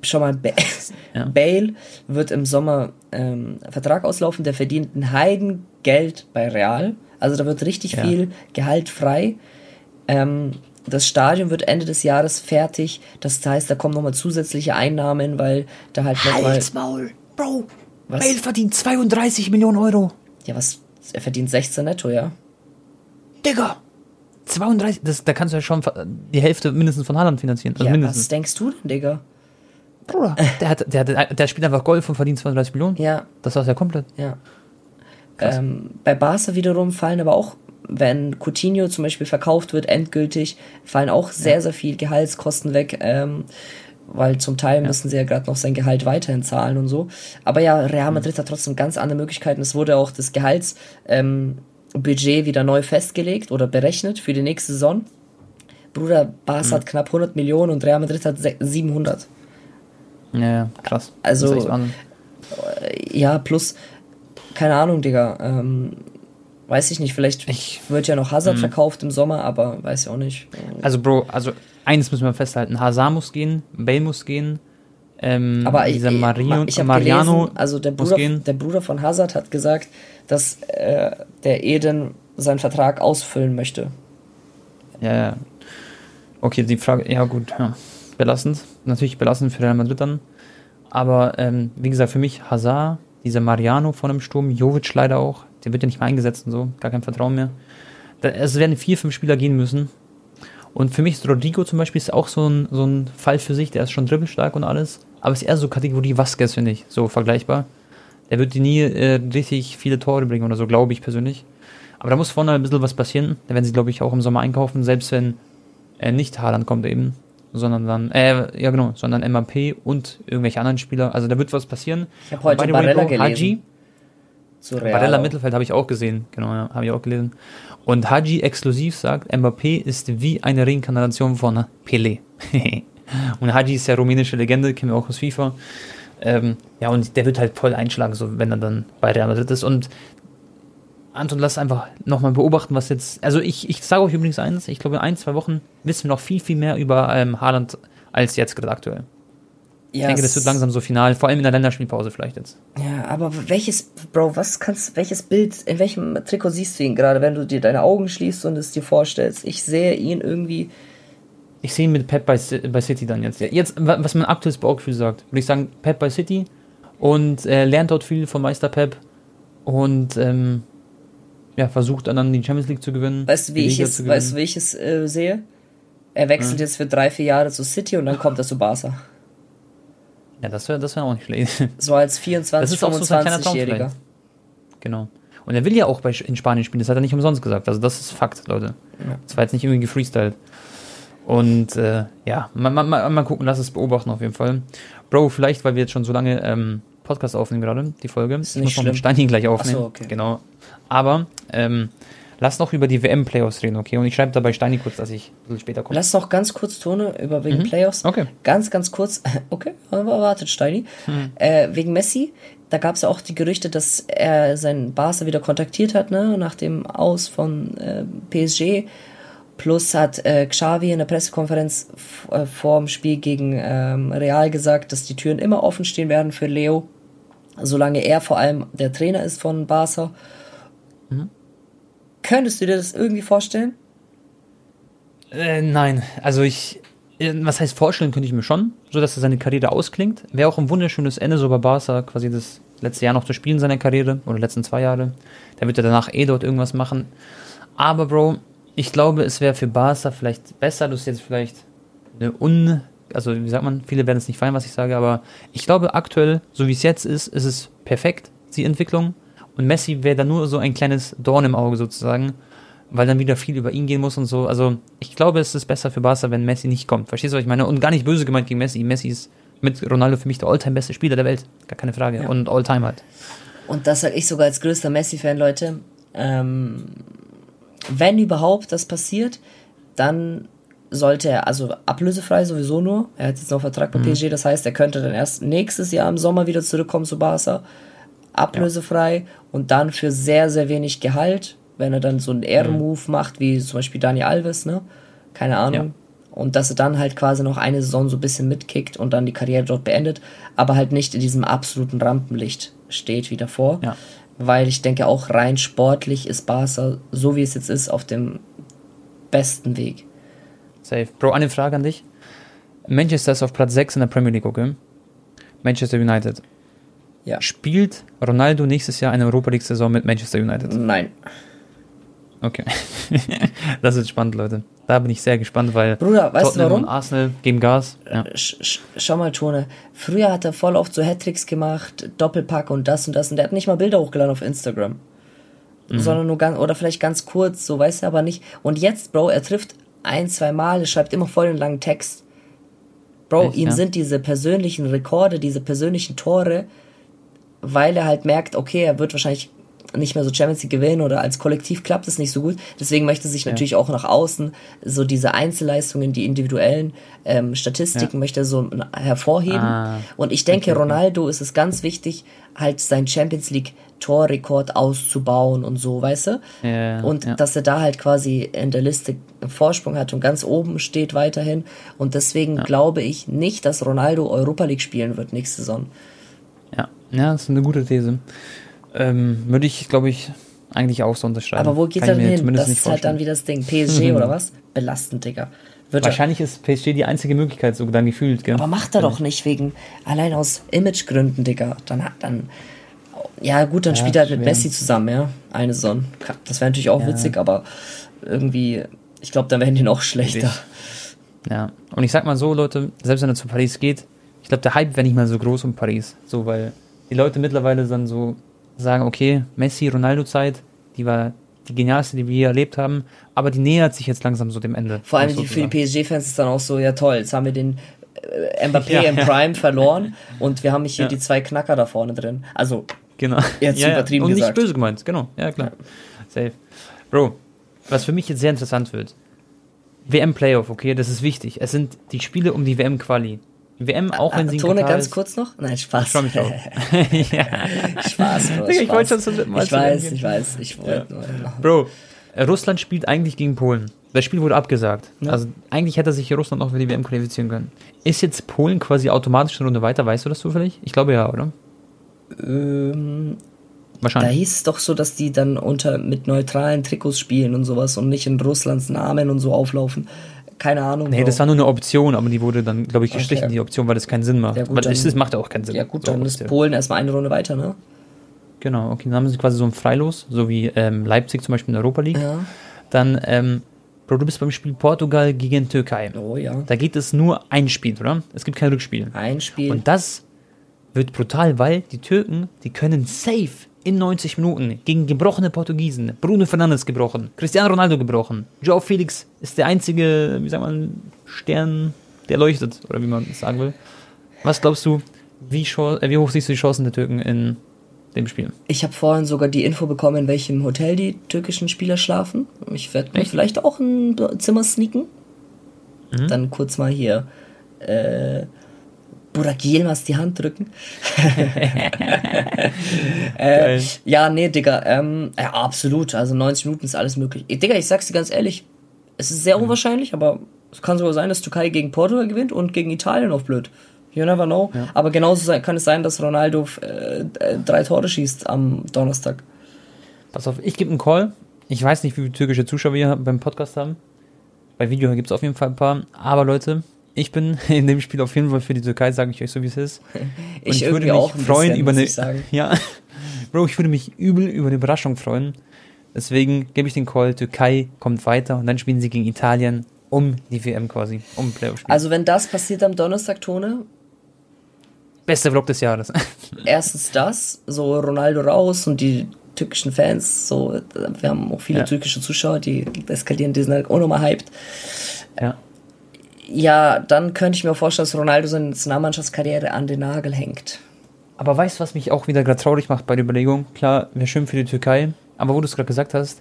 Schon mal, ba [laughs]
Ja.
Bale wird im Sommer ähm, Vertrag auslaufen, der verdient ein Heidengeld bei Real. Also da wird richtig
Ja.
viel Gehalt frei. Ähm, das Stadion wird Ende des Jahres fertig. Das heißt, da kommen nochmal zusätzliche Einnahmen, weil da halt nochmal.
Maul, Bro.
Was?
Bale verdient 32 Millionen Euro.
Ja, was? Er verdient 16 netto, ja?
Digga. 32, das, da kannst du ja schon die Hälfte mindestens von Haaland finanzieren. Also
ja, was
mindestens.
denkst du denn, Digga?
Bruder, der, hat, der, der, der spielt einfach Golf und verdient 32 Millionen.
Ja,
Das war's ja komplett.
Ja. Ähm, bei Barca wiederum fallen aber auch, wenn Coutinho zum Beispiel verkauft wird, endgültig, fallen auch sehr, sehr viel Gehaltskosten weg, ähm, weil zum Teil müssen sie ja gerade noch sein Gehalt weiterhin zahlen und so. Aber ja, Real Madrid hat trotzdem ganz andere Möglichkeiten. Es wurde auch das Gehaltsbudget ähm, wieder neu festgelegt oder berechnet für die nächste Saison. Bruder, Barca hat knapp 100 Millionen und Real Madrid hat se- 700.
Ja, ja, krass.
Also-
Wahnsinn.
Ja, plus, keine Ahnung, Digga. Ähm, weiß ich nicht, vielleicht
Ich-
wird ja noch Hazard verkauft im Sommer, aber weiß ich auch nicht.
Also, Bro, also eines müssen wir festhalten: Hazard muss gehen, Bale muss gehen. Ähm,
Aber ich,
dieser
ich habe
Mariano
gelesen, also der Bruder, der Bruder von Hazard hat gesagt, dass äh, der Eden seinen Vertrag ausfüllen möchte.
Ja, ja. Okay, die Frage, ja gut, ja. Belastend. Natürlich belastend für Real Madrid dann. Aber ähm, wie gesagt, für mich Hazard, dieser Mariano von dem Sturm, Jovic leider auch, der wird ja nicht mehr eingesetzt und so, gar kein Vertrauen mehr. Da, es werden vier, fünf Spieler gehen müssen. Und für mich ist Rodrigo zum Beispiel ist auch so ein, so ein Fall für sich, der ist schon dribbelstark und alles. Aber ist eher so Kategorie Vasquez, finde ich, so vergleichbar. Der wird nie äh, richtig viele Tore bringen oder so, glaube ich persönlich. Aber da muss vorne ein bisschen was passieren. Da werden sie, glaube ich, auch im Sommer einkaufen, selbst wenn äh, nicht Haaland kommt eben, sondern dann, äh, ja genau, sondern MAP und irgendwelche anderen Spieler. Also da wird was passieren.
Ich habe heute Barella gelesen.
Haji. Barella Mittelfeld habe ich auch gesehen, genau, ja, habe ich auch gelesen. Und Haji exklusiv sagt, Mbappé ist wie eine Reinkarnation von Pelé. [laughs] und Haji ist ja rumänische Legende, kennen wir auch aus FIFA. Ähm, ja, und der wird halt voll einschlagen, so wenn er dann bei Real Madrid ist. Und Anton, lass einfach nochmal beobachten, was jetzt. Also ich, ich sage euch übrigens eins, ich glaube in ein, zwei Wochen wissen wir noch viel, viel mehr über ähm, Haaland als jetzt gerade aktuell. Ich
ja,
denke, das wird langsam so final, vor allem in der Länderspielpause vielleicht jetzt.
Ja, aber welches, Bro, was kannst, welches Bild, in welchem Trikot siehst du ihn gerade, wenn du dir deine Augen schließt und es dir vorstellst? Ich sehe ihn irgendwie,
Ich sehe ihn mit Pep bei, bei City dann jetzt. Jetzt, wa- was mein aktuelles Bauchgefühl sagt, würde ich sagen, Pep bei City und äh, lernt dort viel von Meister Pep und ähm, ja, versucht dann, dann die Champions League zu gewinnen.
weißt du, wie ich es, weißt wie ich es äh, sehe? Er wechselt jetzt für drei, vier Jahre zu City und dann kommt er zu Barca.
Ja, das wäre das wär auch nicht schlecht.
So als 24,
Das ist auch so sein kleiner Traum
25-Jähriger.
vielleicht. genau. Und er will ja auch bei, in Spanien spielen, das hat er nicht umsonst gesagt. Also das ist Fakt, Leute.
Ja.
Das war jetzt nicht irgendwie gefreestylt. Und äh, ja, mal, mal, mal mal gucken, lass es beobachten auf jeden Fall. Bro, vielleicht, weil wir jetzt schon so lange ähm, Podcast aufnehmen gerade, die Folge.
Ist
ich
nicht
muss noch mit
schlimm.
Steini gleich aufnehmen.
Ach so, okay.
Genau. Aber ähm, lass noch über die WM-Playoffs reden, okay? Und ich schreibe dabei Steini kurz, dass ich ein bisschen später komme.
Lass noch ganz kurz Tone über wegen Playoffs.
Mhm. Okay.
Ganz, ganz kurz. [laughs] Okay, aber wartet, Steini.
Hm.
Äh, wegen Messi, da gab es ja auch die Gerüchte, dass er seinen Barca wieder kontaktiert hat, ne, nach dem Aus von äh, PSG. Plus hat äh, Xavi in der Pressekonferenz äh, vor dem Spiel gegen ähm, Real gesagt, dass die Türen immer offen stehen werden für Leo, solange er vor allem der Trainer ist von Barca.
Mhm.
Könntest du dir das irgendwie vorstellen?
Äh, nein, also ich, äh, was heißt vorstellen könnte ich mir schon, so dass er seine Karriere ausklingt. Wäre auch ein wunderschönes Ende, so bei Barca, quasi das letzte Jahr noch zu spielen seiner Karriere, oder letzten zwei Jahre. Da wird er danach eh dort irgendwas machen. Aber Bro, ich glaube, es wäre für Barca vielleicht besser, du hast jetzt vielleicht eine also wie sagt man, viele werden es nicht feiern, was ich sage, aber ich glaube aktuell, so wie es jetzt ist, ist es perfekt, die Entwicklung. Und Messi wäre dann nur so ein kleines Dorn im Auge sozusagen, weil dann wieder viel über ihn gehen muss und so. Also ich glaube, es ist besser für Barca, wenn Messi nicht kommt. Verstehst du, was ich meine? Und gar nicht böse gemeint gegen Messi. Messi ist mit Ronaldo für mich der Alltime beste Spieler der Welt. Gar keine Frage. Ja. Und Alltime halt.
Und das sage ich sogar als größter Messi-Fan, Leute. Ähm, wenn überhaupt das passiert, dann sollte er, also ablösefrei sowieso nur. Er hat jetzt noch Vertrag bei mhm. PSG, das heißt, er könnte dann erst nächstes Jahr im Sommer wieder zurückkommen zu Barca. Ablösefrei ja. und dann für sehr, sehr wenig Gehalt, wenn er dann so einen Ehrenmove mhm. macht, wie zum Beispiel Daniel Alves, ne? Keine Ahnung. Ja und dass er dann halt quasi noch eine Saison so ein bisschen mitkickt und dann die Karriere dort beendet, aber halt nicht in diesem absoluten Rampenlicht steht wie davor. Ja. Weil ich denke auch rein sportlich ist Barca, so wie es jetzt ist, auf dem besten Weg.
Safe. Bro, eine Frage an dich. Manchester ist auf Platz 6 in der Premier League, okay? Manchester United. Ja. Spielt Ronaldo nächstes Jahr eine Europa League-Saison mit Manchester United?
Nein.
Okay. [laughs] das ist spannend, Leute. Da bin ich sehr gespannt, weil
Bruder, weißt Tottenham du warum?
und Arsenal geben Gas. Ja.
Sch sch schau mal, Tone. Früher hat er voll oft so Hattricks gemacht, Doppelpack und das und das und der hat nicht mal Bilder hochgeladen auf Instagram. Mhm. Sondern nur ganz, oder vielleicht ganz kurz, so weißt du, aber nicht. Und jetzt, Bro, er trifft ein, zwei Mal, schreibt immer voll den langen Text. Bro, Echt, ihm ja? sind diese persönlichen Rekorde, diese persönlichen Tore, weil er halt merkt, okay, er wird wahrscheinlich nicht mehr so Champions League gewinnen oder als Kollektiv klappt es nicht so gut. Deswegen möchte sich ja. natürlich auch nach außen so diese Einzelleistungen, die individuellen ähm, Statistiken ja. möchte so hervorheben. Ah, und ich denke, okay. Ronaldo ist es ganz wichtig, halt sein Champions League Torrekord auszubauen und so, weißt du? Ja, und dass er da halt quasi in der Liste einen Vorsprung hat und ganz oben steht weiterhin. Und deswegen glaube ich nicht, dass Ronaldo Europa League spielen wird nächste Saison.
Ja, ja, das ist eine gute These. Ähm, würde ich, glaube ich, eigentlich auch so unterschreiben.
Aber wo geht er denn hin? Das ist halt dann wieder das Ding. PSG oder was? Belastend, Digga.
Wird Wahrscheinlich er, ist PSG die einzige Möglichkeit, so dann gefühlt, gell?
Aber macht er doch nicht wegen, allein aus Imagegründen, Digga. Dann hat dann, ja gut, dann ja, spielt er halt mit Messi zusammen, ja. Eine Saison. Das wäre natürlich auch ja. witzig, aber irgendwie, ich glaube, dann wären die noch schlechter.
Ja, und ich sag mal so, Leute, selbst wenn er zu Paris geht, ich glaube, der Hype wäre nicht mal so groß um Paris. So, weil die Leute mittlerweile dann so sagen, okay, Messi, Ronaldo-Zeit, die war die genialste, die wir hier erlebt haben, aber die nähert sich jetzt langsam so dem Ende.
Vor allem die, für die PSG-Fans ist dann auch so, ja toll, jetzt haben wir den äh, Mbappé ja, im Prime verloren [laughs] und wir haben hier ja. die zwei Knacker da vorne drin. Also,
genau. [laughs] jetzt übertrieben Und gesagt. nicht böse gemeint, genau, ja klar. Safe. Bro, was für mich jetzt sehr interessant wird, WM-Playoff, okay, das ist wichtig. Es sind die Spiele um die WM-Quali. WM, auch wenn sie
in Tone ganz ist. kurz noch? Nein, Spaß. Ich freue mich auch. [laughs] ja. Spaß, Bro, Ich wollte schon zum Mal Ich weiß, ich weiß, ich wollte ja.
nur. Bro, Russland spielt eigentlich gegen Polen. Das Spiel wurde abgesagt. Ja. Also eigentlich hätte sich Russland auch für die WM qualifizieren können. Ist jetzt Polen quasi automatisch eine Runde weiter? Weißt du das zufällig? Ich glaube ja, oder?
Ähm, Wahrscheinlich. Da hieß es doch so, dass die dann unter mit neutralen Trikots spielen und sowas und nicht in Russlands Namen und so auflaufen keine Ahnung.
Nee, das war nur eine Option, aber die wurde dann, glaube ich, gestrichen, okay. die Option, weil das keinen Sinn macht. Ja, gut, weil
es
macht ja auch keinen Sinn.
Ja gut, dann ist Polen erstmal eine Runde weiter, ne?
Genau, okay, dann haben sie quasi so ein Freilos, so wie ähm, Leipzig zum Beispiel in der Europa League. Ja. Dann, ähm, Bro, du bist beim Spiel Portugal gegen Türkei.
Oh ja.
Da geht es nur ein Spiel, oder? Es gibt kein Rückspiel.
Ein Spiel.
Und das wird brutal, weil die Türken, die können safe in 90 Minuten gegen gebrochene Portugiesen. Bruno Fernandes gebrochen, Cristiano Ronaldo gebrochen. Joao Felix ist der einzige, wie sagt man, Stern, der leuchtet, oder wie man es sagen will. Was glaubst du, wie, äh, wie, hoch siehst du die Chancen der Türken in dem Spiel?
Ich habe vorhin sogar die Info bekommen, in welchem Hotel die türkischen Spieler schlafen. Ich werde mir vielleicht auch ein Zimmer sneaken. Mhm. Dann kurz mal hier äh, Burak Yilmaz die Hand drücken. [laughs] äh, ja, nee, Digga, ähm, ja, absolut. Also 90 Minuten ist alles möglich. Digga, ich sag's dir ganz ehrlich, es ist sehr mhm. unwahrscheinlich, aber es kann sogar sein, dass Türkei gegen Portugal gewinnt und gegen Italien auf blöd. You never know. Ja. Aber genauso kann es sein, dass Ronaldo äh, drei Tore schießt am Donnerstag.
Pass auf, ich gebe einen Call. Ich weiß nicht, wie viele türkische Zuschauer wir beim Podcast haben. Bei Video gibt es auf jeden Fall ein paar. Aber Leute, ich bin [laughs] in dem Spiel auf jeden Fall für die Türkei, sage ich euch so, wie es ist. [laughs] Ich, ich würde mich auch freuen bisschen, über eine. [laughs] Ja, Bro, ich würde mich übel über eine Überraschung freuen. Deswegen gebe ich den Call, Türkei kommt weiter und dann spielen sie gegen Italien um die WM quasi, um Playoff
Also wenn das passiert am Donnerstag, Tone,
Bester Vlog des Jahres.
erstens das, so Ronaldo raus und die türkischen Fans, so, wir haben auch viele
Ja.
türkische Zuschauer, die eskalieren, die sind halt auch nochmal hyped.
ja.
Ja, dann könnte ich mir vorstellen, dass Ronaldo seine Nationalmannschaftskarriere an den Nagel hängt.
Aber weißt du, was mich auch wieder gerade traurig macht bei der Überlegung? Klar, wäre schön für die Türkei, aber wo du es gerade gesagt hast,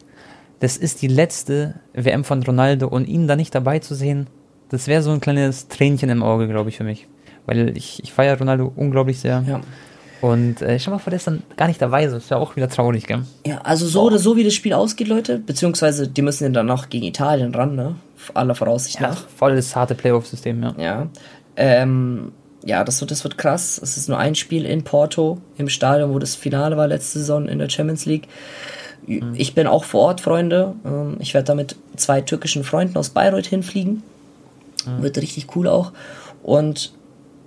das ist die letzte WM von Ronaldo und ihn da nicht dabei zu sehen, das wäre so ein kleines Tränchen im Auge, glaube ich, für mich. Weil ich, ich feiere Ronaldo unglaublich sehr.
Ja.
Und äh, stell mal vor, der ist dann gar nicht dabei, so. das wäre auch wieder traurig, gell?
Ja, also so oder so, wie das Spiel ausgeht, Leute, beziehungsweise die müssen ja dann noch gegen Italien ran, ne? Aller Voraussicht
Ja,
nach.
voll das harte Playoff-System, ja.
Ja. Ähm, ja, das wird, das wird krass. Es ist nur ein Spiel in Porto, im Stadion, wo das Finale war letzte Saison in der Champions League. Ich bin auch vor Ort, Freunde. Ähm, Ich werde da mit zwei türkischen Freunden aus Bayreuth hinfliegen. Wird richtig cool auch. Und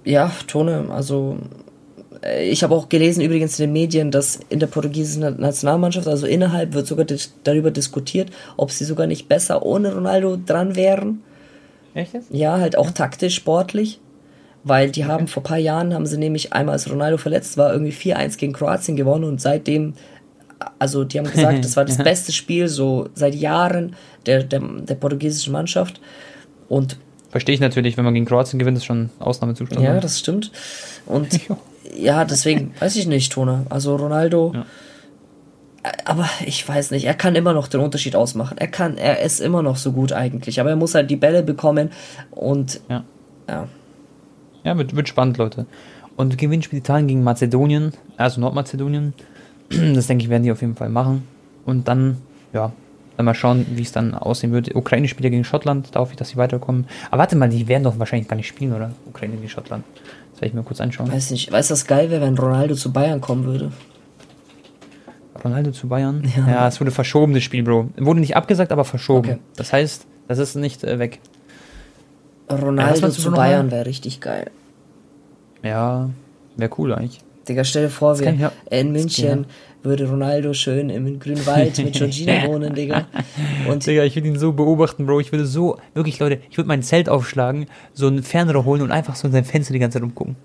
ja, Tone, also ich habe auch gelesen übrigens in den Medien, dass in der portugiesischen Nationalmannschaft, also innerhalb, wird sogar dis darüber diskutiert, ob sie sogar nicht besser ohne Ronaldo dran wären.
Echt jetzt?
Ja, halt auch taktisch, sportlich. Weil die haben vor ein paar Jahren, haben sie nämlich einmal, als Ronaldo verletzt war, irgendwie 4-1 gegen Kroatien gewonnen und seitdem, also die haben gesagt, [laughs] das war das beste Spiel so seit Jahren der, der, der portugiesischen Mannschaft. Und
Verstehe ich natürlich, wenn man gegen Kroatien gewinnt, ist schon Ausnahmezustand.
ja, das stimmt. Und [laughs] ja, deswegen [laughs] weiß ich nicht, Tone. Also Ronaldo.
Ja.
Aber ich weiß nicht, er kann immer noch den Unterschied ausmachen. Er kann, er ist immer noch so gut eigentlich. Aber er muss halt die Bälle bekommen und
ja.
ja.
Ja, wird, wird spannend, Leute. Und Gewinn spielt Italien gegen Mazedonien, also Nordmazedonien. [clears throat] Das denke ich, werden die auf jeden Fall machen. Und dann, ja, dann mal schauen, wie es dann aussehen wird. Ukraine spielt ja gegen Schottland, da hoffe ich, dass sie weiterkommen. Aber warte mal, die werden doch wahrscheinlich gar nicht spielen, oder? Ukraine gegen Schottland. Das werde ich mir kurz anschauen.
Weiß nicht, weißt du, was geil wäre, wenn Ronaldo zu Bayern kommen würde?
Ronaldo zu Bayern?
Ja.
Ja, es wurde verschoben, das Spiel, Bro. Wurde nicht abgesagt, aber verschoben.
Okay.
Das heißt, das ist nicht äh, weg. Ja,
Ronaldo
du
zu Bayern wäre richtig geil.
Ja, wäre cool eigentlich.
Digga, stell dir vor, wir
ich ja-
in München würde Ronaldo schön im grünen Wald mit Georgina [laughs] wohnen, Digga. Und
Digga, ich würde ihn so beobachten, Bro. Ich würde so, wirklich, Leute, ich würde mein Zelt aufschlagen, so ein Fernrohr holen und einfach so in sein Fenster die ganze Zeit rumgucken.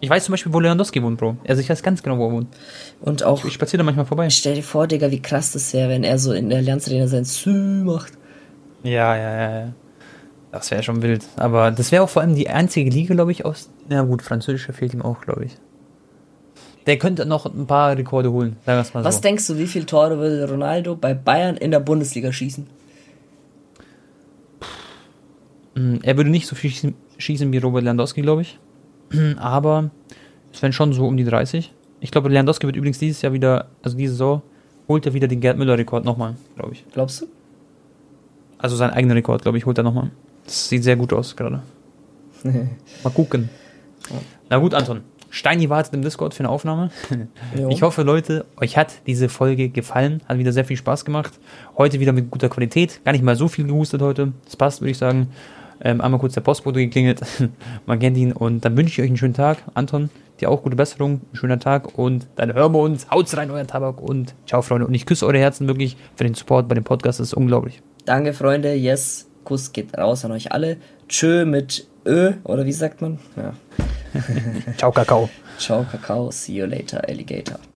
Ich weiß zum Beispiel, wo Lewandowski wohnt, Bro. Also ich weiß ganz genau, wo er wohnt.
Und auch,
Ich spaziere da manchmal vorbei.
stell dir vor, Digga, wie krass das wäre, wenn er so in der Allianz Arena sein Sü macht.
Ja, ja, ja, ja. Das wäre schon wild. Aber das wäre auch vor allem die einzige Liga, glaube ich, aus. Na gut, französische fehlt ihm auch, glaube ich. Der könnte noch ein paar Rekorde holen, sagen wir es mal
Was
so.
denkst du, wie viele Tore würde Ronaldo bei Bayern in der Bundesliga schießen?
Mm, Er würde nicht so viel schießen, schießen wie Robert Lewandowski, glaube ich. [clears throat] Aber es wären schon so um die 30. Ich glaube, Lewandowski wird übrigens dieses Jahr wieder, also diese Saison, holt er wieder den Gerd Müller-Rekord nochmal, glaube ich.
Glaubst du?
Also seinen eigenen Rekord, glaube ich, holt er nochmal. Das sieht sehr gut aus gerade. [laughs] Mal gucken. Na gut, Anton. Steini wartet im Discord für eine Aufnahme.
Jo. [laughs]
Ich hoffe, Leute, euch hat diese Folge gefallen. Hat wieder sehr viel Spaß gemacht. Heute wieder mit guter Qualität. Gar nicht mal so viel gehustet heute. Das passt, würde ich sagen. Ähm, einmal kurz der Postbote geklingelt. Man kennt ihn. Und dann wünsche ich euch einen schönen Tag. Anton, dir auch gute Besserung. Einen schönen Tag. Und dann hören wir uns. Haut's rein, euer Tabak. Und ciao, Freunde. Und ich küsse eure Herzen wirklich für den Support bei dem Podcast. Das ist unglaublich.
Danke, Freunde. Yes. Kuss geht raus an euch alle. Tschö mit Ö, oder wie sagt man? Ja. [laughs]
Ciao, Kakao.
Ciao, Kakao. See you later, Alligator.